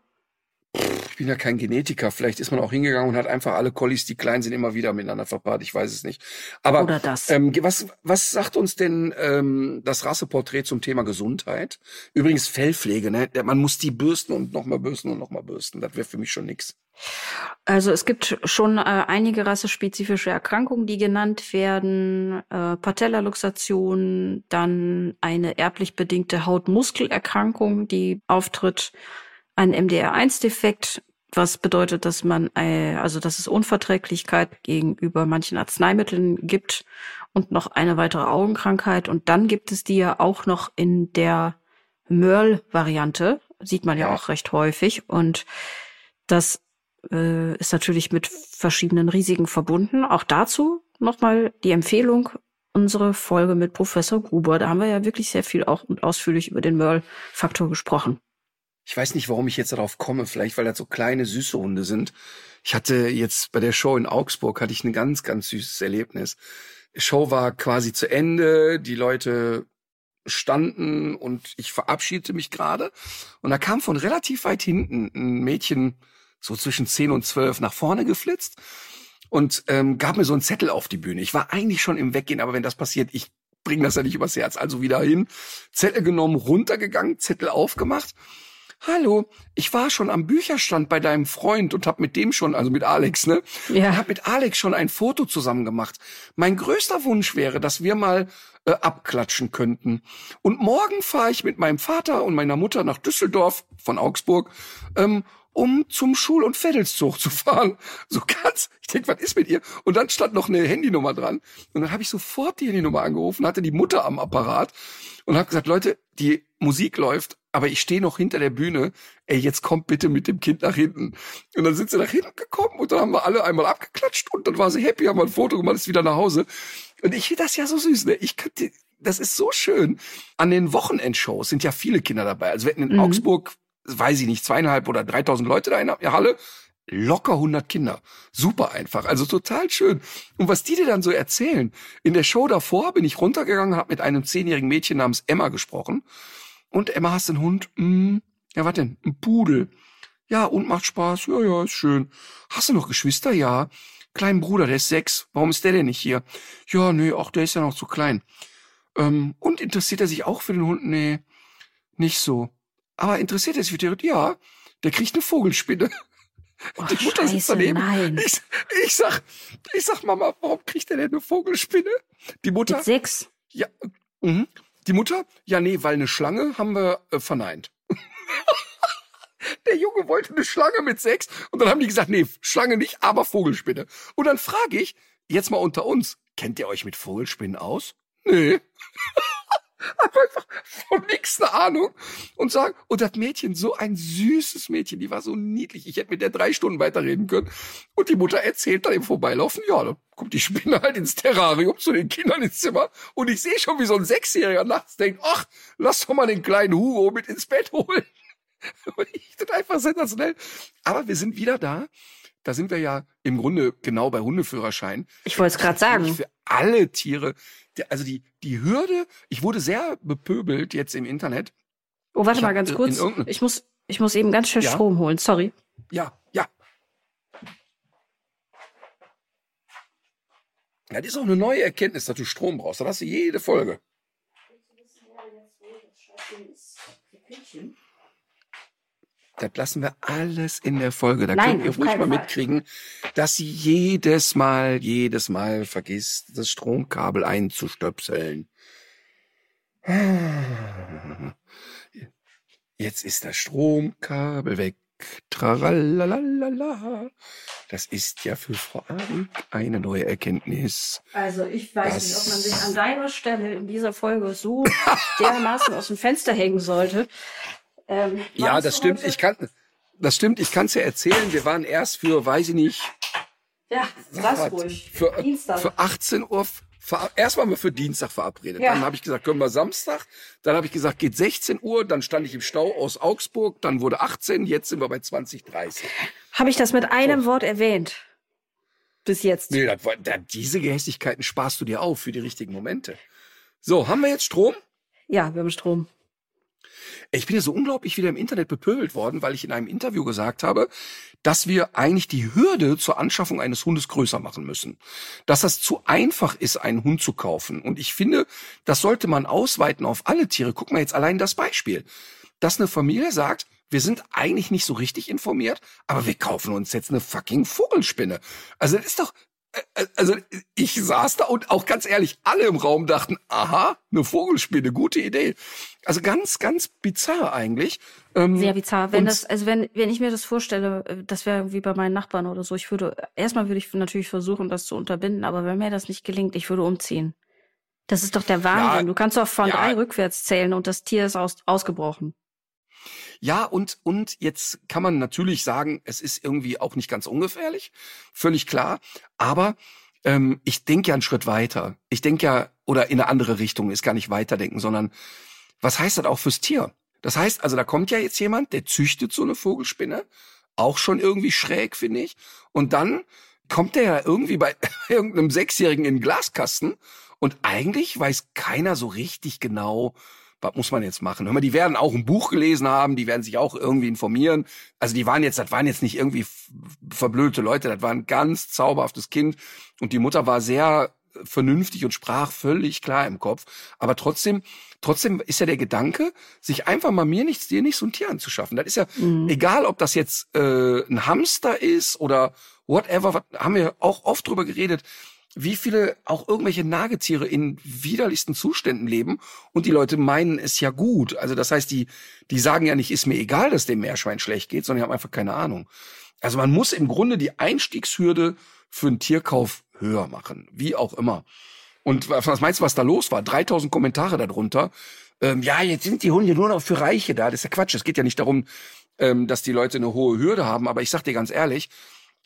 Ich bin ja kein Genetiker. Vielleicht ist man auch hingegangen und hat einfach alle Collies, die klein sind, immer wieder miteinander verpaart. Ich weiß es nicht. Aber Oder das. Ähm, was, was sagt uns denn ähm, das Rasseporträt zum Thema Gesundheit? Übrigens Fellpflege. Ne? Man muss die bürsten und nochmal bürsten und nochmal bürsten. Das wäre für mich schon nix. Also es gibt schon äh, einige rassespezifische Erkrankungen, die genannt werden. Äh, Patellaluxation, dann eine erblich bedingte Hautmuskelerkrankung, die auftritt, ein MDR1-Defekt, was bedeutet, dass man, äh, also dass es Unverträglichkeit gegenüber manchen Arzneimitteln gibt und noch eine weitere Augenkrankheit. Und dann gibt es die ja auch noch in der Merl-Variante, sieht man ja, auch recht häufig. Und das äh, ist natürlich mit verschiedenen Risiken verbunden. Auch dazu nochmal die Empfehlung, unsere Folge mit Professor Gruber. Da haben wir ja wirklich sehr viel auch und ausführlich über den Merl-Faktor gesprochen. Ich weiß nicht, warum ich jetzt darauf komme, vielleicht weil das so kleine, süße Hunde sind. Ich hatte jetzt bei der Show in Augsburg hatte ich ein ganz, ganz süßes Erlebnis. Die Show war quasi zu Ende, die Leute standen und ich verabschiedete mich gerade. Und da kam von relativ weit hinten ein Mädchen, so zwischen zehn und zwölf, nach vorne geflitzt und ähm, gab mir so einen Zettel auf die Bühne. Ich war eigentlich schon im Weggehen, aber wenn das passiert, ich bringe das ja nicht übers Herz. Also wieder hin, Zettel genommen, runtergegangen, Zettel aufgemacht. Hallo, ich war schon am Bücherstand bei deinem Freund und hab mit dem schon, also mit Alex, ne? Ja. Hab mit Alex schon ein Foto zusammen gemacht. Mein größter Wunsch wäre, dass wir mal äh, abklatschen könnten. Und morgen fahre ich mit meinem Vater und meiner Mutter nach Düsseldorf von Augsburg, ähm, um zum Schul- und Vedelszug zu fahren. So ganz, ich denk, was ist mit ihr? Und dann stand noch eine Handynummer dran. Und dann habe ich sofort die Handynummer angerufen, hatte die Mutter am Apparat und habe gesagt, Leute, die Musik läuft, aber ich stehe noch hinter der Bühne. Ey, jetzt kommt bitte mit dem Kind nach hinten. Und dann sind sie nach hinten gekommen und dann haben wir alle einmal abgeklatscht und dann war sie happy, haben wir ein Foto gemacht, ist wieder nach Hause. Und ich finde das ja so süß, ne? Ich könnte, das ist so schön. An den Wochenendshows sind ja viele Kinder dabei. Also wir hatten in Mhm. Augsburg, weiß ich nicht, zweieinhalb oder dreitausend Leute da in der Halle. Locker 100 Kinder. Super einfach. Also total schön. Und was die dir dann so erzählen. In der Show davor bin ich runtergegangen, habe mit einem zehnjährigen Mädchen namens Emma gesprochen. Und Emma, hast du einen Hund? Hm, ja, was denn? Ein Pudel. Ja, und macht Spaß. Ja, ja, ist schön. Hast du noch Geschwister? Ja. Kleinen Bruder, der ist sechs. Warum ist der denn nicht hier? Ja, nee, ach, der ist ja noch zu klein. Ähm, und interessiert er sich auch für den Hund? Nee, nicht so. Aber interessiert er sich für den Hund? Ja. Der kriegt eine Vogelspinne. Oh, Die Mutter sitzt Scheiße, daneben. nein. Ich, ich sag, ich sag, Mama, warum kriegt er denn eine Vogelspinne? Die Mutter, Mit sechs. ja, mhm. Die Mutter, ja, nee, weil eine Schlange haben wir äh, verneint. Der Junge wollte eine Schlange mit sechs und dann haben die gesagt, nee, Schlange nicht, aber Vogelspinne. Und dann frage ich, jetzt mal unter uns, kennt ihr euch mit Vogelspinnen aus? Nee. Hab einfach von nix eine Ahnung und sagen, und das Mädchen, so ein süßes Mädchen, die war so niedlich. Ich hätte mit der drei Stunden weiterreden können. Und die Mutter erzählt dann im Vorbeilaufen, ja, da kommt die Spinne halt ins Terrarium zu den Kindern ins Zimmer. Und ich sehe schon, wie so ein Sechsjähriger nachts denkt, ach, lass doch mal den kleinen Hugo mit ins Bett holen. Und ich das einfach sensationell. Aber wir sind wieder da. Da sind wir ja im Grunde genau bei Hundeführerschein. Ich wollte es gerade sagen. Für alle Tiere. Also die, die Hürde, ich wurde sehr bepöbelt jetzt im Internet. Oh, warte Ich mal ganz äh, kurz. Ich muss, ich muss eben ganz schnell Ja? Strom holen. Sorry. Ja, ja. Ja, das ist auch eine neue Erkenntnis, dass du Strom brauchst. Da hast du jede Folge. Das lassen wir alles in der Folge. Da Nein, könnt ihr ruhig mal mitkriegen, dass sie jedes Mal, jedes Mal vergisst, das Stromkabel einzustöpseln. Jetzt ist das Stromkabel weg. Tralalalala. Das ist ja für Frau Abig eine neue Erkenntnis. Also ich weiß nicht, ob man sich an deiner Stelle in dieser Folge so dermaßen aus dem Fenster hängen sollte. Ähm, Ja, das stimmt. Ich kann, das stimmt. Ich kann es ja erzählen. Wir waren erst für, weiß ich nicht, Ja, sag's ruhig. für, Dienstag. für 18 Uhr. Erst waren wir für Dienstag verabredet. Ja. Dann habe ich gesagt, können wir Samstag. Dann habe ich gesagt, geht 16 Uhr. Dann stand ich im Stau aus Augsburg. Dann wurde 18. Jetzt sind wir bei 20:30. Habe ich das mit einem Wort erwähnt? Bis jetzt. Nee, das war, da, diese Gehässigkeiten sparst du dir auf für die richtigen Momente. So, haben wir jetzt Strom? Ja, wir haben Strom. Ich bin ja so unglaublich wieder im Internet bepöbelt worden, weil ich in einem Interview gesagt habe, dass wir eigentlich die Hürde zur Anschaffung eines Hundes größer machen müssen. Dass das zu einfach ist, einen Hund zu kaufen. Und ich finde, das sollte man ausweiten auf alle Tiere. Guck mal jetzt allein das Beispiel. Dass eine Familie sagt, wir sind eigentlich nicht so richtig informiert, aber wir kaufen uns jetzt eine fucking Vogelspinne. Also das ist doch, also ich saß da und auch ganz ehrlich, alle im Raum dachten, aha, eine Vogelspinne, gute Idee. Also ganz, ganz bizarr eigentlich. Ähm, Sehr bizarr. Wenn das, also wenn, wenn ich mir das vorstelle, äh, das wäre wie bei meinen Nachbarn oder so, ich würde, erstmal würde ich natürlich versuchen, das zu unterbinden, aber wenn mir das nicht gelingt, ich würde umziehen. Das ist doch der Wahnsinn. Ja, du kannst doch von ja. drei rückwärts zählen und das Tier ist aus, ausgebrochen. Ja, und, und jetzt kann man natürlich sagen, es ist irgendwie auch nicht ganz ungefährlich, völlig klar. Aber ähm, ich denke ja einen Schritt weiter. Ich denke ja, oder in eine andere Richtung, ist gar nicht weiterdenken, sondern was heißt das auch fürs Tier? Das heißt, also da kommt ja jetzt jemand, der züchtet so eine Vogelspinne, auch schon irgendwie schräg, finde ich. Und dann kommt der ja irgendwie bei irgendeinem Sechsjährigen in den Glaskasten und eigentlich weiß keiner so richtig genau, was muss man jetzt machen? Hör mal, die werden auch ein Buch gelesen haben, die werden sich auch irgendwie informieren. Also die waren jetzt, das waren jetzt nicht irgendwie verblödete Leute, das war ein ganz zauberhaftes Kind und die Mutter war sehr vernünftig und sprach völlig klar im Kopf. Aber trotzdem, trotzdem ist ja der Gedanke, sich einfach mal mir nichts, dir nichts so ein Tier anzuschaffen. Das ist ja mhm. egal, ob das jetzt äh, ein Hamster ist oder whatever, haben wir auch oft drüber geredet wie viele auch irgendwelche Nagetiere in widerlichsten Zuständen leben und die Leute meinen es ja gut. Also das heißt, die, die sagen ja nicht, ist mir egal, dass dem Meerschwein schlecht geht, sondern die haben einfach keine Ahnung. Also man muss im Grunde die Einstiegshürde für einen Tierkauf höher machen, wie auch immer. Und was meinst du, was da los war? 3000 Kommentare darunter. Ähm, ja, jetzt sind die Hunde nur noch für Reiche da. Das ist ja Quatsch. Es geht ja nicht darum, ähm, dass die Leute eine hohe Hürde haben. Aber ich sag dir ganz ehrlich,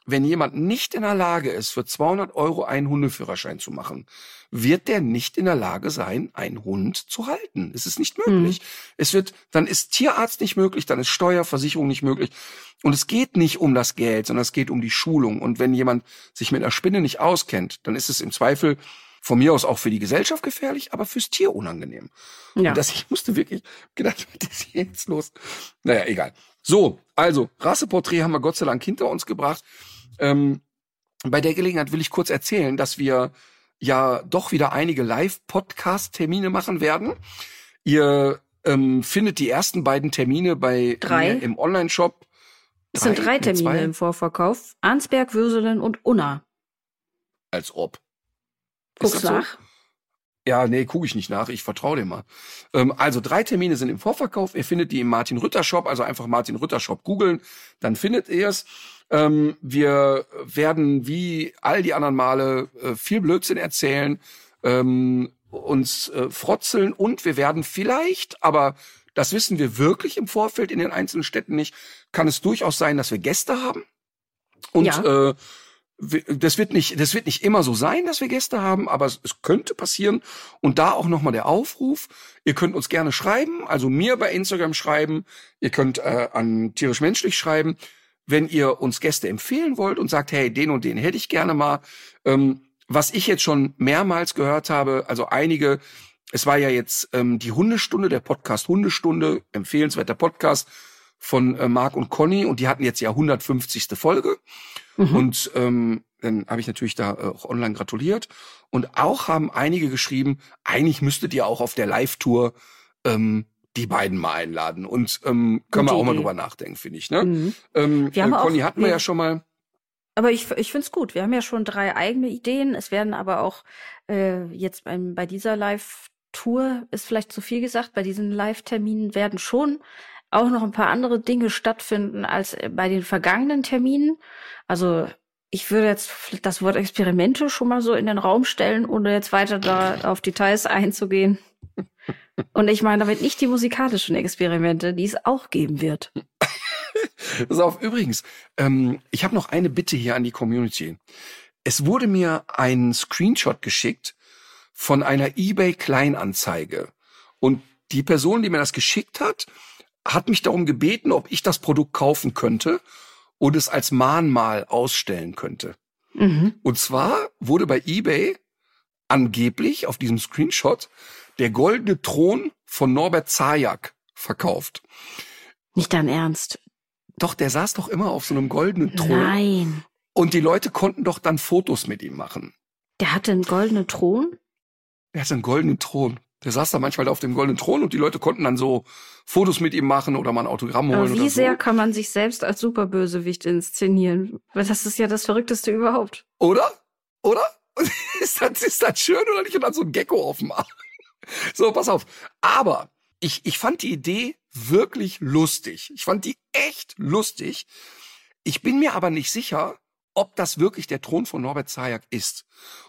wenn jemand nicht in der Lage ist, für 200 Euro einen Hundeführerschein zu machen, wird der nicht in der Lage sein, einen Hund zu halten. Es ist nicht möglich. Mhm. Es wird, dann ist Tierarzt nicht möglich, dann ist Steuerversicherung nicht möglich. Und es geht nicht um das Geld, sondern es geht um die Schulung. Und wenn jemand sich mit einer Spinne nicht auskennt, dann ist es im Zweifel von mir aus auch für die Gesellschaft gefährlich, aber fürs Tier unangenehm. Ja. Und das, ich musste wirklich gedacht, was ist jetzt los? Naja, egal. So, also, Rasseporträt haben wir Gott sei Dank hinter uns gebracht. Ähm, bei der Gelegenheit will ich kurz erzählen, dass wir ja doch wieder einige Live-Podcast-Termine machen werden. Ihr ähm, findet die ersten beiden Termine bei drei. mir im Online-Shop. Es sind drei Termine im Vorverkauf. Arnsberg, Würselen und Unna. Als ob. Guck's nach. Ja, nee, gucke ich nicht nach. Ich vertraue dem mal. Ähm, also drei Termine sind im Vorverkauf. Ihr findet die im Martin Rütter Shop. Also einfach Martin Rütter Shop googeln. Dann findet ihr es. Ähm, wir werden wie all die anderen Male äh, viel Blödsinn erzählen, ähm, uns äh, frotzeln und wir werden vielleicht, aber das wissen wir wirklich im Vorfeld in den einzelnen Städten nicht, kann es durchaus sein, dass wir Gäste haben. Und ja. äh, das wird nicht, das wird nicht immer so sein, dass wir Gäste haben, aber es, es könnte passieren. Und da auch nochmal der Aufruf. Ihr könnt uns gerne schreiben, also mir bei Instagram schreiben. Ihr könnt äh, an tierisch menschlich schreiben wenn ihr uns Gäste empfehlen wollt und sagt, hey, den und den hätte ich gerne mal. Ähm, was ich jetzt schon mehrmals gehört habe, also einige, es war ja jetzt ähm, die Hundestunde, der Podcast Hundestunde, empfehlenswerter Podcast von äh, Marc und Conny und die hatten jetzt ja 150. Folge. Mhm. Und ähm, dann habe ich natürlich da äh, auch online gratuliert. Und auch haben einige geschrieben, eigentlich müsstet ihr auch auf der Live-Tour ähm, die beiden mal einladen. Und ähm, können wir auch Idee. mal drüber nachdenken, finde ich. Ne? Mhm. Ähm, wir haben äh, Conny auch, hatten wir ja schon mal. Aber ich, ich finde es gut. Wir haben ja schon drei eigene Ideen. Es werden aber auch äh, jetzt beim, bei dieser Live-Tour ist vielleicht zu viel gesagt. Bei diesen Live-Terminen werden schon auch noch ein paar andere Dinge stattfinden als bei den vergangenen Terminen. Also ich würde jetzt das Wort Experimente schon mal so in den Raum stellen, ohne jetzt weiter da auf Details einzugehen. Und ich meine damit nicht die musikalischen Experimente, die es auch geben wird. Pass auf, übrigens, ähm, ich habe noch eine Bitte hier an die Community. Es wurde mir ein Screenshot geschickt von einer eBay-Kleinanzeige. Und die Person, die mir das geschickt hat, hat mich darum gebeten, ob ich das Produkt kaufen könnte und es als Mahnmal ausstellen könnte. Mhm. Und zwar wurde bei eBay angeblich auf diesem Screenshot der goldene Thron von Norbert Zajak verkauft. Nicht dein Ernst. Doch, der saß doch immer auf so einem goldenen Thron. Nein. Und die Leute konnten doch dann Fotos mit ihm machen. Der hatte einen goldenen Thron? Er hatte einen goldenen Thron. Der saß da manchmal auf dem goldenen Thron und die Leute konnten dann so Fotos mit ihm machen oder mal ein Autogramm holen. Aber wie sehr so. kann man sich selbst als Superbösewicht inszenieren? Weil das ist ja das Verrückteste überhaupt. Oder? Oder? ist, das, ist das schön oder nicht? Und dann so ein Gecko auf dem Arm. So, pass auf. Aber ich, ich fand die Idee wirklich lustig. Ich fand die echt lustig. Ich bin mir aber nicht sicher, ob das wirklich der Thron von Norbert Zayak ist.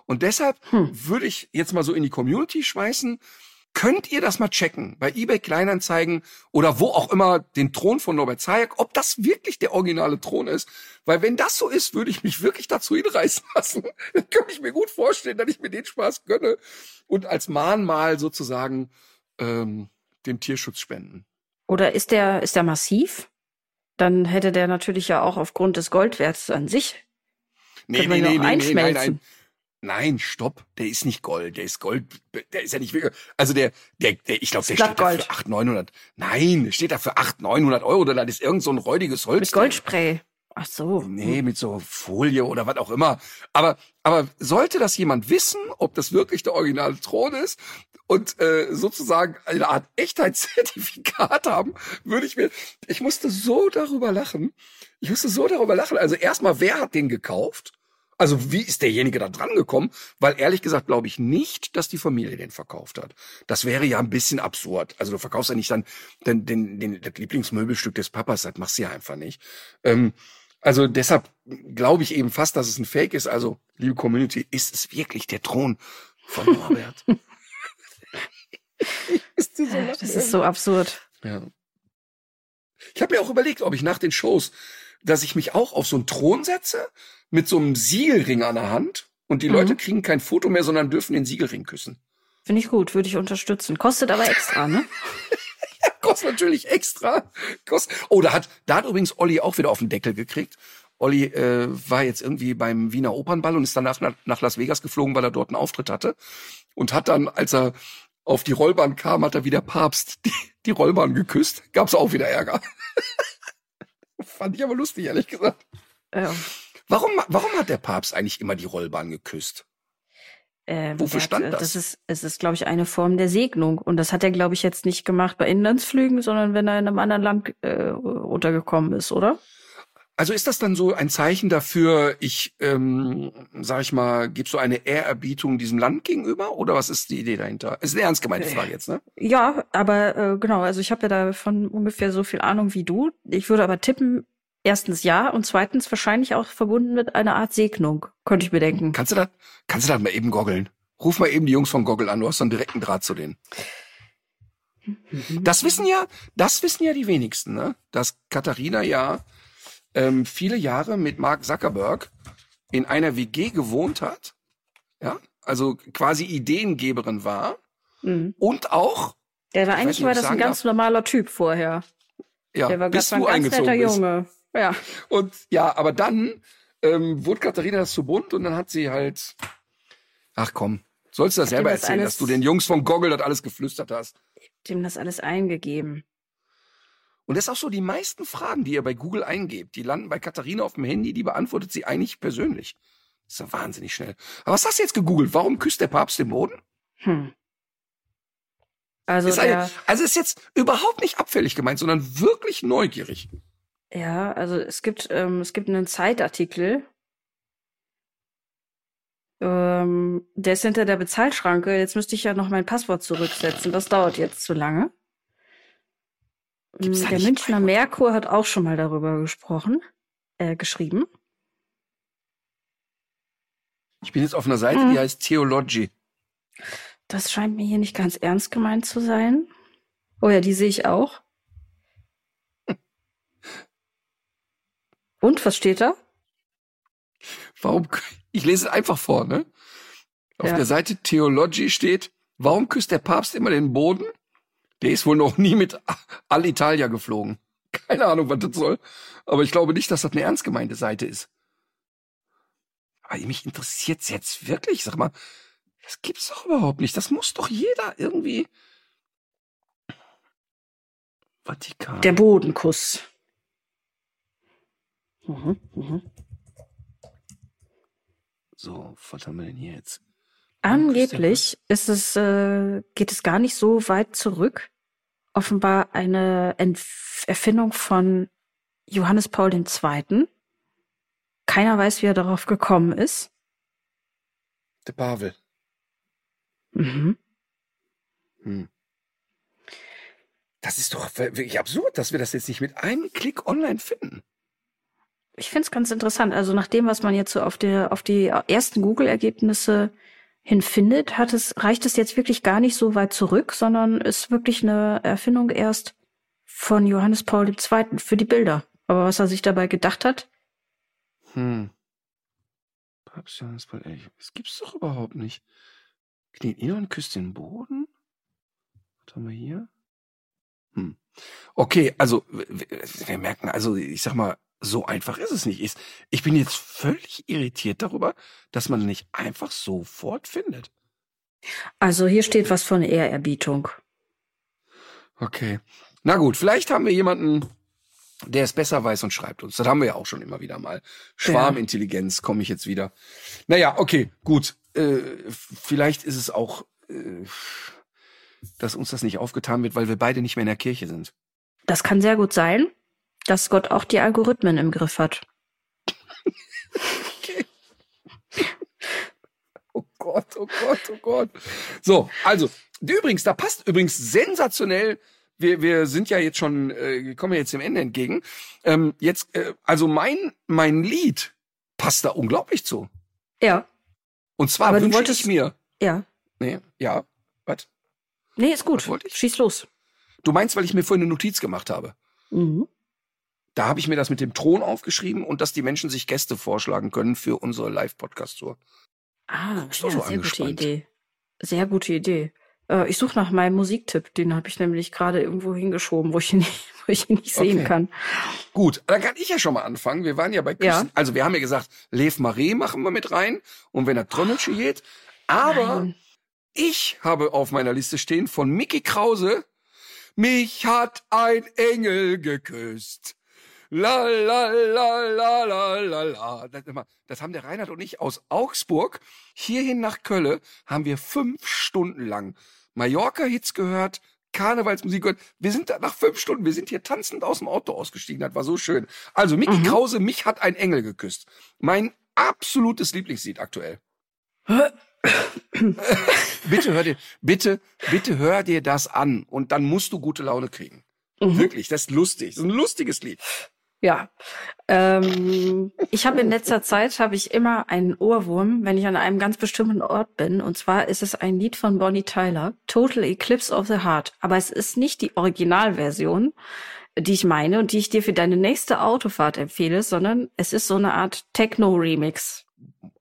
Und deshalb hm. würde ich jetzt mal so in die Community schmeißen. Könnt ihr das mal checken bei eBay Kleinanzeigen oder wo auch immer den Thron von Norbert Zayak, ob das wirklich der originale Thron ist? Weil wenn das so ist, würde ich mich wirklich dazu hinreißen lassen. Dann könnte ich mir gut vorstellen, dass ich mir den Spaß gönne und als Mahnmal sozusagen ähm, dem Tierschutz spenden. Oder ist der, ist der massiv? Dann hätte der natürlich ja auch aufgrund des Goldwerts an sich. Nee, könnte man ja auch nein, nein. Nein, stopp, der ist nicht Gold, der ist Gold, der ist ja nicht wirklich, also der, der, der ich glaube, der steht da Blattgold. für 800, 900, nein, steht da für 800, 900 Euro, oder das ist irgend so ein räudiges Holz. Mit Goldspray. Ach so. Nee, mit so Folie oder was auch immer. Aber, aber sollte das jemand wissen, ob das wirklich der originale Thron ist und äh, sozusagen eine Art Echtheitszertifikat haben, würde ich mir, ich musste so darüber lachen. Ich musste so darüber lachen. Also erstmal, wer hat den gekauft? Also wie ist derjenige da dran gekommen? Weil ehrlich gesagt glaube ich nicht, dass die Familie den verkauft hat. Das wäre ja ein bisschen absurd. Also du verkaufst ja nicht dann den, den, den, das Lieblingsmöbelstück des Papas, das machst du ja einfach nicht. Ähm, also deshalb glaube ich eben fast, dass es ein Fake ist. Also, liebe Community, ist es wirklich der Thron von Norbert? ist dir so Das ist so absurd. ja. Ich habe mir auch überlegt, ob ich nach den Shows, dass ich mich auch auf so einen Thron setze mit so einem Siegelring an der Hand und die Mhm. Leute kriegen kein Foto mehr, sondern dürfen den Siegelring küssen. Finde ich gut, würde ich unterstützen. Kostet aber extra, ne? Kostet natürlich extra. Kostet. Oh, da hat, da hat übrigens Olli auch wieder auf den Deckel gekriegt. Olli äh, war jetzt irgendwie beim Wiener Opernball und ist danach nach, nach Las Vegas geflogen, weil er dort einen Auftritt hatte. Und hat dann, als er auf die Rollbahn kam, hat er wie der Papst die, die Rollbahn geküsst. Gab's auch wieder Ärger. Fand ich aber lustig, ehrlich gesagt. Ja. Warum, warum hat der Papst eigentlich immer die Rollbahn geküsst? Ähm, Wofür der stand äh, das? Das ist, es ist, glaube ich, eine Form der Segnung. Und das hat er, glaube ich, jetzt nicht gemacht bei Inlandsflügen, sondern wenn er in einem anderen Land äh, untergekommen ist, oder? Also ist das dann so ein Zeichen dafür, ich, ähm, sag ich mal, gebe so eine Ehrerbietung diesem Land gegenüber? Oder was ist die Idee dahinter? Ist eine ernst gemeinte Frage jetzt, ne? Ja, aber äh, genau, also ich habe ja davon ungefähr so viel Ahnung wie du. Ich würde aber tippen, erstens ja und zweitens wahrscheinlich auch verbunden mit einer Art Segnung, könnte ich bedenken. Kannst du das, kannst du das mal eben goggeln? Ruf mal eben die Jungs von Goggle an, du hast so einen direkten Draht zu denen. Das wissen ja, das wissen ja die wenigsten, ne? Dass Katharina ja ähm, viele Jahre mit Mark Zuckerberg in einer WG gewohnt hat, ja, also quasi Ideengeberin war Mhm. und auch, Der war eigentlich nicht, war das ein ganz normaler Typ vorher. ja, Der war bis ganz, war ein du ganz netter bist. Junge. Ja. Und ja, aber dann ähm, wurde Katharina das zu bunt und dann hat sie halt, ach komm, sollst du das Hat selber das erzählen, dass du den Jungs von Goggle das alles geflüstert hast? Dem das alles eingegeben. Und das ist auch so, die meisten Fragen, die ihr bei Google eingebt, die landen bei Katharina auf dem Handy, die beantwortet sie eigentlich persönlich. Das ist ja wahnsinnig schnell. Aber was hast du jetzt gegoogelt? Warum küsst der Papst den Boden? Hm. Also ist eine, also ist jetzt überhaupt nicht abfällig gemeint, sondern wirklich neugierig. ja, also es gibt, ähm, es gibt einen Zeitartikel. Ähm, der ist hinter der Bezahlschranke. Jetzt müsste ich ja noch mein Passwort zurücksetzen. Das dauert jetzt zu lange. Gibt's da Der Münchner Merkur hat auch schon mal darüber gesprochen, äh, geschrieben. Ich bin jetzt auf einer Seite, Mhm. die heißt Theology. Das scheint mir hier nicht ganz ernst gemeint zu sein. Oh ja, die sehe ich auch. Und, was steht da? Warum? Ich lese es einfach vor, ne? Auf Ja. der Seite Theology steht, warum küsst der Papst immer den Boden? Der ist wohl noch nie mit Alitalia geflogen. Keine Ahnung, was das soll. Aber ich glaube nicht, dass das eine ernst gemeinte Seite ist. Aber mich interessiert's jetzt wirklich. Sag mal, das gibt's doch überhaupt nicht. Das muss doch jeder irgendwie. Vatikan. Der Bodenkuss. Mhm, mhm. so, was haben wir denn hier jetzt? Angeblich ist es, äh, geht es gar nicht so weit zurück. Offenbar eine Entf Erfindung von Johannes Paul II. Keiner weiß, wie er darauf gekommen ist. Der Pavel. Mhm. Hm. Das ist doch wirklich absurd, dass wir das jetzt nicht mit einem Klick online finden. Ich finde es ganz interessant. Also nach dem, was man jetzt so auf, der, auf die ersten Google-Ergebnisse hin findet, hat es, reicht es jetzt wirklich gar nicht so weit zurück, sondern ist wirklich eine Erfindung erst von Johannes Paul II. für die Bilder. Aber was er sich dabei gedacht hat, Hm. Papst Johannes Paul II. Das gibt's doch überhaupt nicht. Kniet nieder und küsst den Boden? Was haben wir hier? Hm. Okay, also wir merken, also ich sag mal, so einfach ist es nicht. Ich bin jetzt völlig irritiert darüber, dass man nicht einfach sofort findet. Also hier steht was von Ehrerbietung. Okay. Na gut, vielleicht haben wir jemanden, der es besser weiß und schreibt uns. Das haben wir ja auch schon immer wieder mal. Schwarmintelligenz komme ich jetzt wieder. Naja, okay, gut. Äh, vielleicht ist es auch, äh, dass uns das nicht aufgetan wird, weil wir beide nicht mehr in der Kirche sind. Das kann sehr gut sein, dass Gott auch die Algorithmen im Griff hat. okay. Oh Gott, oh Gott, oh Gott. So, also, übrigens, da passt übrigens sensationell wir, wir sind ja jetzt schon, äh, kommen ja jetzt dem Ende entgegen. Ähm, jetzt, äh, also mein, mein Lied passt da unglaublich zu. Ja. Und zwar Aber du wünsche wolltest- ich mir. Ja. Nee, ja. Was? Nee, ist gut. Schieß los. Du meinst, weil ich mir vorhin eine Notiz gemacht habe. Mhm. Da habe ich mir das mit dem Thron aufgeschrieben und dass die Menschen sich Gäste vorschlagen können für unsere Live-Podcast-Tour. Ah, ja, so sehr gute? Idee. Sehr gute Idee. Äh, ich suche nach meinem Musiktipp. Den habe ich nämlich gerade irgendwo hingeschoben, wo ich ihn nicht, wo ich ihn nicht sehen Okay. kann. Gut, dann kann ich ja schon mal anfangen. Wir waren ja bei Ja. Küssen. Also wir haben ja gesagt, Lev Marais machen wir mit rein und wenn er Trömmelsche geht. Aber Nein. Ich habe auf meiner Liste stehen von Mickey Krause. Mich hat ein Engel geküsst. La la la la la la la. Das, immer- das haben der Reinhard und ich aus Augsburg hierhin nach Kölle haben wir fünf Stunden lang Mallorca-Hits gehört, Karnevalsmusik gehört. Wir sind da nach fünf Stunden, wir sind hier tanzend aus dem Auto ausgestiegen. Das war so schön. Also Mickey Krause, mich hat ein Engel geküsst. Mein absolutes Lieblingslied aktuell. bitte hör dir, bitte, bitte hör dir das an und dann musst du gute Laune kriegen. Mhm. Wirklich, das ist lustig. Das ist ein lustiges Lied. Ja. Ähm, ich habe in letzter Zeit habe ich immer einen Ohrwurm, wenn ich an einem ganz bestimmten Ort bin. Und zwar ist es ein Lied von Bonnie Tyler, Total Eclipse of the Heart. Aber es ist nicht die Originalversion, die ich meine und die ich dir für deine nächste Autofahrt empfehle, sondern es ist so eine Art Techno-Remix.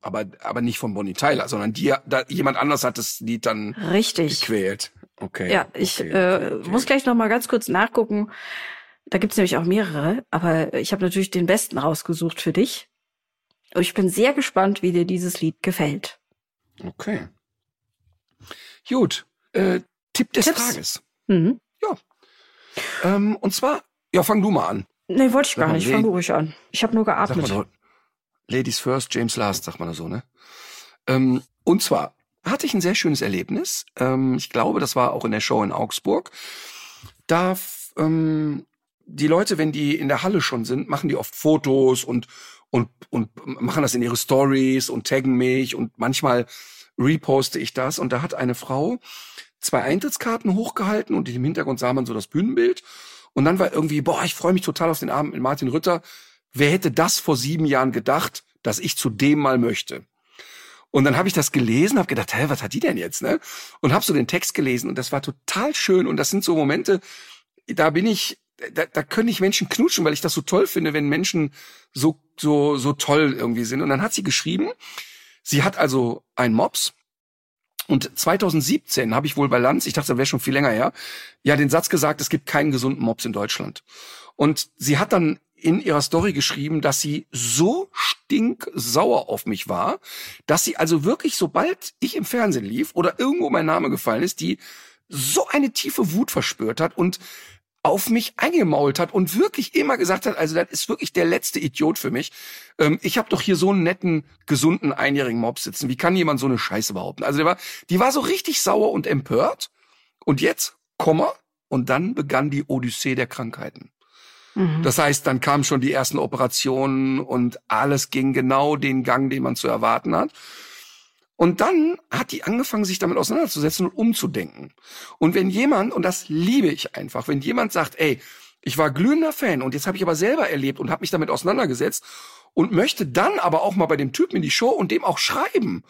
Aber, aber nicht von Bonnie Tyler, sondern die, da, jemand anders hat das Lied dann Richtig. gequält. Okay. Ja, ich okay, äh, okay, muss gleich noch mal ganz kurz nachgucken. Da gibt's nämlich auch mehrere, aber ich habe natürlich den besten rausgesucht für dich. Und ich bin sehr gespannt, wie dir dieses Lied gefällt. Okay. Gut. Äh, Tipp des Tipps? Tages. Mhm. Ähm, und zwar, ja, fang du mal an. Nee, wollte ich Sag gar nicht. Fang du ruhig an. Ich habe nur geatmet. doch, Ladies first, James last, sagt man da so, ne? Ähm, und zwar hatte ich ein sehr schönes Erlebnis. Ähm, ich glaube, das war auch in der Show in Augsburg. Da ähm, die Leute, wenn die in der Halle schon sind, machen die oft Fotos und und und machen das in ihre Stories und taggen mich und manchmal reposte ich das und da hat eine Frau zwei Eintrittskarten hochgehalten und im Hintergrund sah man so das Bühnenbild und dann war irgendwie boah ich freue mich total auf den Abend mit Martin Rütter wer hätte das vor sieben Jahren gedacht, dass ich zu dem mal möchte? Und dann habe ich das gelesen, habe gedacht, hä, was hat die denn jetzt, ne? Und habe so den Text gelesen und das war total schön und das sind so Momente, da bin ich, da, da können ich Menschen knutschen, weil ich das so toll finde, wenn Menschen so so so toll irgendwie sind. Und dann hat sie geschrieben, sie hat also einen Mops und 2017 habe ich wohl bei Lanz, ich dachte, das wäre schon viel länger her, ja den Satz gesagt, es gibt keinen gesunden Mops in Deutschland. Und sie hat dann in ihrer Story geschrieben, dass sie so stinksauer auf mich war, dass sie also wirklich, sobald ich im Fernsehen lief oder irgendwo mein Name gefallen ist, die so eine tiefe Wut verspürt hat und auf mich eingemault hat und wirklich immer gesagt hat, also das ist wirklich der letzte Idiot für mich. Ähm, ich habe doch hier so einen netten, gesunden, einjährigen Mob sitzen. Wie kann jemand so eine Scheiße behaupten? Also der war, die war so richtig sauer und empört. Und jetzt, Komma, und dann begann die Odyssee der Krankheiten. Mhm. Das heißt, dann kamen schon die ersten Operationen und alles ging genau den Gang, den man zu erwarten hat. Und dann hat die angefangen, sich damit auseinanderzusetzen und umzudenken. Und wenn jemand, und das liebe ich einfach, wenn jemand sagt, ey, ich war glühender Fan und jetzt habe ich aber selber erlebt und habe mich damit auseinandergesetzt und möchte dann aber auch mal bei dem Typen in die Show und dem auch schreiben,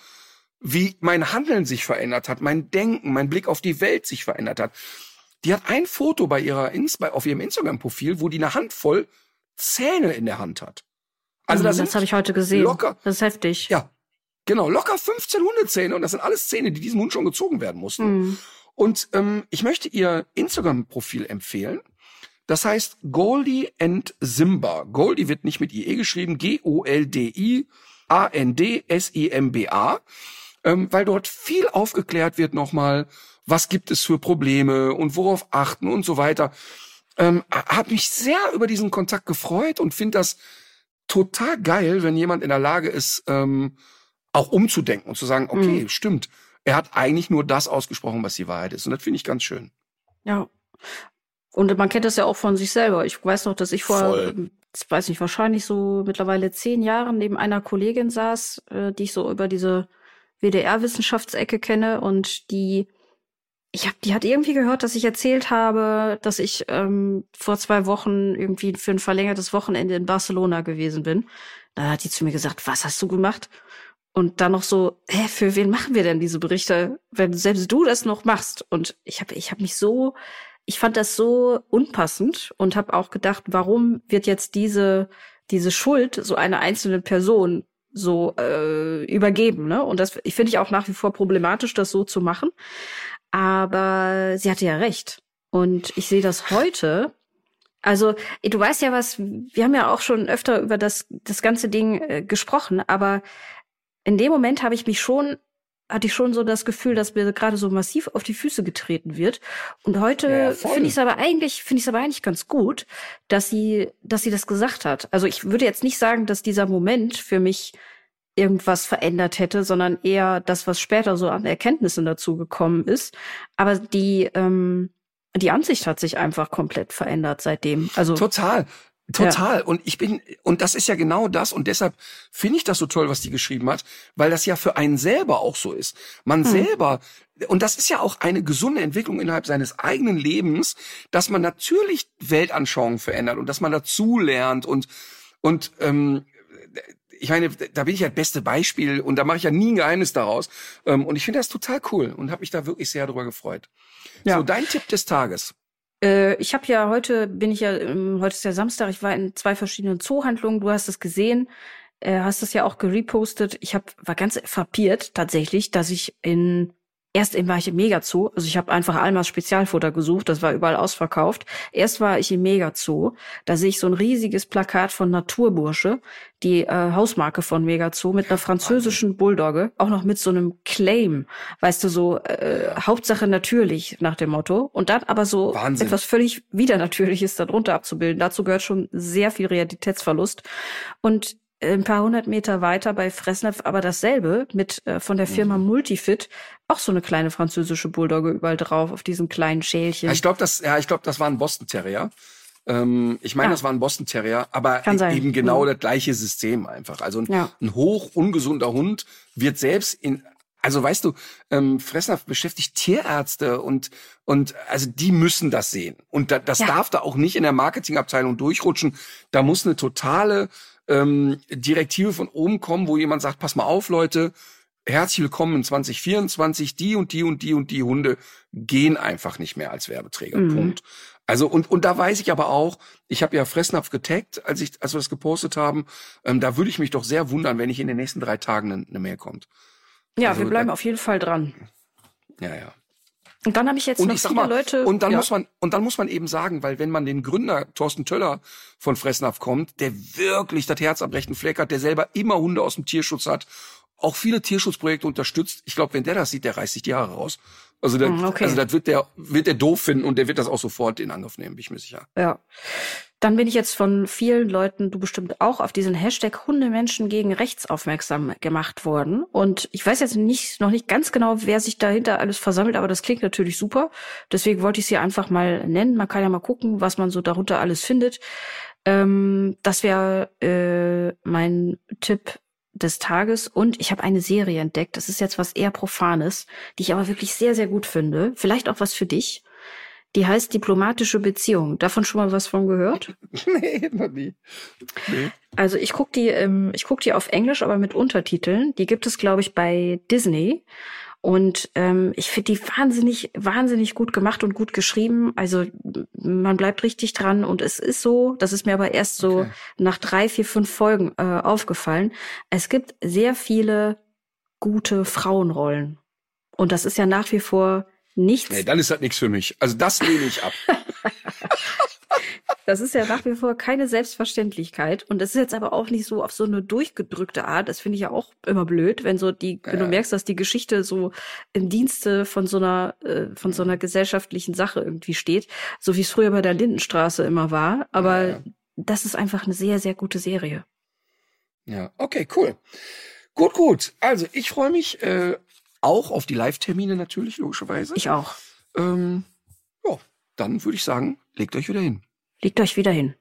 wie mein Handeln sich verändert hat, mein Denken, mein Blick auf die Welt sich verändert hat. Die hat ein Foto bei ihrer Ins bei, auf ihrem Instagram-Profil, wo die eine Handvoll Zähne in der Hand hat. Also Mhm, da sind das habe ich heute gesehen. locker- Das ist heftig. ja, genau, locker 15 Hundezähne und das sind alles Zähne, die diesem Hund schon gezogen werden mussten. Mhm. Und ähm, ich möchte ihr Instagram-Profil empfehlen. Das heißt Goldie and Simba. Goldie wird nicht mit IE geschrieben, G-O-L-D-I A-N-D-S-I-M-B-A, ähm, weil dort viel aufgeklärt wird nochmal, was gibt es für Probleme und worauf achten und so weiter. Ähm, hab mich sehr über diesen Kontakt gefreut und finde das total geil, wenn jemand in der Lage ist, ähm, auch umzudenken und zu sagen, okay, mhm. stimmt, er hat eigentlich nur das ausgesprochen, was die Wahrheit ist. Und das finde ich ganz schön. Ja. Und man kennt das ja auch von sich selber. Ich weiß noch, dass ich vor, Voll. weiß nicht, wahrscheinlich so mittlerweile zehn Jahren neben einer Kollegin saß, äh, die ich so über diese WDR-Wissenschaftsecke kenne und die ich hab, die hat irgendwie gehört, dass ich erzählt habe, dass ich ähm, vor zwei Wochen irgendwie für ein verlängertes Wochenende in Barcelona gewesen bin. Da hat die zu mir gesagt, was hast du gemacht? Und dann noch so, hä, für wen machen wir denn diese Berichte, wenn selbst du das noch machst? Und ich habe ich hab mich so, ich fand das so unpassend und habe auch gedacht, warum wird jetzt diese diese Schuld so einer einzelnen Person so äh, übergeben, ne? Und das ich finde ich auch nach wie vor problematisch, das so zu machen. Aber sie hatte ja recht. Und ich sehe das heute. Also, du weißt ja was, wir haben ja auch schon öfter über das, das ganze Ding äh, gesprochen, aber in dem Moment habe ich mich schon hatte ich schon so das Gefühl, dass mir gerade so massiv auf die Füße getreten wird. Und heute ja, finde ich es aber eigentlich, finde ich es aber eigentlich ganz gut, dass sie, dass sie das gesagt hat. Also ich würde jetzt nicht sagen, dass dieser Moment für mich irgendwas verändert hätte, sondern eher das, was später so an Erkenntnissen dazu gekommen ist. Aber die, ähm, die Ansicht hat sich einfach komplett verändert seitdem. Also total. Total. Ja. Und ich bin, und das ist ja genau das. Und deshalb finde ich das so toll, was die geschrieben hat, weil das ja für einen selber auch so ist. Man mhm. selber, und das ist ja auch eine gesunde Entwicklung innerhalb seines eigenen Lebens, dass man natürlich Weltanschauungen verändert und dass man dazu lernt und, und, ähm, ich meine, da bin ich ja das beste Beispiel und da mache ich ja nie ein Geheimnis daraus. Ähm, und ich finde das total cool und habe mich da wirklich sehr darüber gefreut. Ja. So, dein Tipp des Tages. Äh, ich habe ja heute, bin ich ja, ähm, heute ist ja Samstag, ich war in zwei verschiedenen Zoohandlungen, du hast es gesehen, äh, hast es ja auch gerepostet. Ich hab, war ganz frappiert tatsächlich, dass ich in Erst war ich im Megazoo, also ich habe einfach Almas Spezialfutter gesucht, das war überall ausverkauft. Erst war ich im Megazoo, da sehe ich so ein riesiges Plakat von Naturbursche, die äh, Hausmarke von Megazoo, mit einer französischen Bulldogge, auch noch mit so einem Claim, weißt du, so äh, Hauptsache natürlich nach dem Motto. Und dann aber so Wahnsinn. etwas völlig Widernatürliches darunter abzubilden. Dazu gehört schon sehr viel Realitätsverlust. Und ein paar hundert Meter weiter bei Fressnapf aber dasselbe mit äh, von der Firma mhm. Multifit auch so eine kleine französische Bulldogge überall drauf auf diesem kleinen Schälchen. Ja, ich glaube, das ja, ich glaube, das war ein Boston Terrier. Ähm, ich meine, ja. das war ein Boston Terrier, aber eben genau ja. das gleiche System einfach. Also ein, ja. ein hoch ungesunder Hund wird selbst in also weißt du, ähm, Fressnapf beschäftigt Tierärzte und und also die müssen das sehen und da, das darf da auch nicht in der Marketingabteilung durchrutschen. Da muss eine totale ähm, Direktive von oben kommen, wo jemand sagt, pass mal auf, Leute, herzlich willkommen in 2024, die und die und die und die Hunde gehen einfach nicht mehr als Werbeträger. Mhm. Punkt. Also und und da weiß ich aber auch, ich habe ja Fressnapf getaggt, als ich als wir das gepostet haben. Ähm, da würde ich mich doch sehr wundern, wenn nicht in den nächsten drei Tagen eine, eine Mail kommt. Ja, also, wir bleiben da, auf jeden Fall dran. Ja, ja. Und dann habe ich jetzt und noch ich viele mal, Leute. Und dann ja. muss man und dann muss man eben sagen, weil wenn man den Gründer Thorsten Töller von Fressnapf kommt, der wirklich das Herz am rechten Fleck hat, der selber immer Hunde aus dem Tierschutz hat, auch viele Tierschutzprojekte unterstützt. Ich glaube, wenn der das sieht, der reißt sich die Haare raus. Also, der, hm, okay. also das wird der wird der doof finden und der wird das auch sofort in Angriff nehmen, bin ich mir sicher. Ja. Dann bin ich jetzt von vielen Leuten, du bestimmt auch, auf diesen Hashtag Hundemenschen gegen rechts aufmerksam gemacht worden. Und ich weiß jetzt nicht, noch nicht ganz genau, wer sich dahinter alles versammelt, aber das klingt natürlich super. Deswegen wollte ich sie einfach mal nennen. Man kann ja mal gucken, was man so darunter alles findet. Ähm, das wäre äh, mein Tipp des Tages und ich habe eine Serie entdeckt. Das ist jetzt was eher Profanes, die ich aber wirklich sehr, sehr gut finde. Vielleicht auch was für dich. Die heißt diplomatische Beziehung. Davon schon mal was von gehört? nee, noch nie. Nee. Also ich guck die, ähm, ich guck die auf Englisch, aber mit Untertiteln. Die gibt es, glaube ich, bei Disney. Und ähm, ich finde die wahnsinnig, wahnsinnig gut gemacht und gut geschrieben. Also man bleibt richtig dran und es ist so, das ist mir aber erst so okay. nach drei, vier, fünf Folgen äh, aufgefallen. Es gibt sehr viele gute Frauenrollen. Und das ist ja nach wie vor nichts. Nee, dann ist das nichts für mich. Also das lehne ich ab. Das ist ja nach wie vor keine Selbstverständlichkeit. Und das ist jetzt aber auch nicht so auf so eine durchgedrückte Art. Das finde ich ja auch immer blöd, wenn so die, wenn du merkst, dass die Geschichte so im Dienste von so einer, äh, von so einer gesellschaftlichen Sache irgendwie steht. So wie es früher bei der Lindenstraße immer war. Aber ja, ja. das ist einfach eine sehr, sehr gute Serie. Ja, okay, cool. Gut, gut. Also ich freue mich äh, auch auf die Live-Termine natürlich, logischerweise. Ich auch. Ähm, ja, dann würde ich sagen, legt euch wieder hin. Legt euch wieder hin.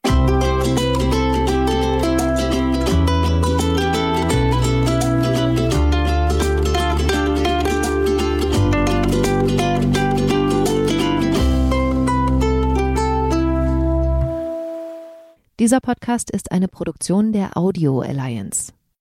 Dieser Podcast ist eine Produktion der Audio Alliance.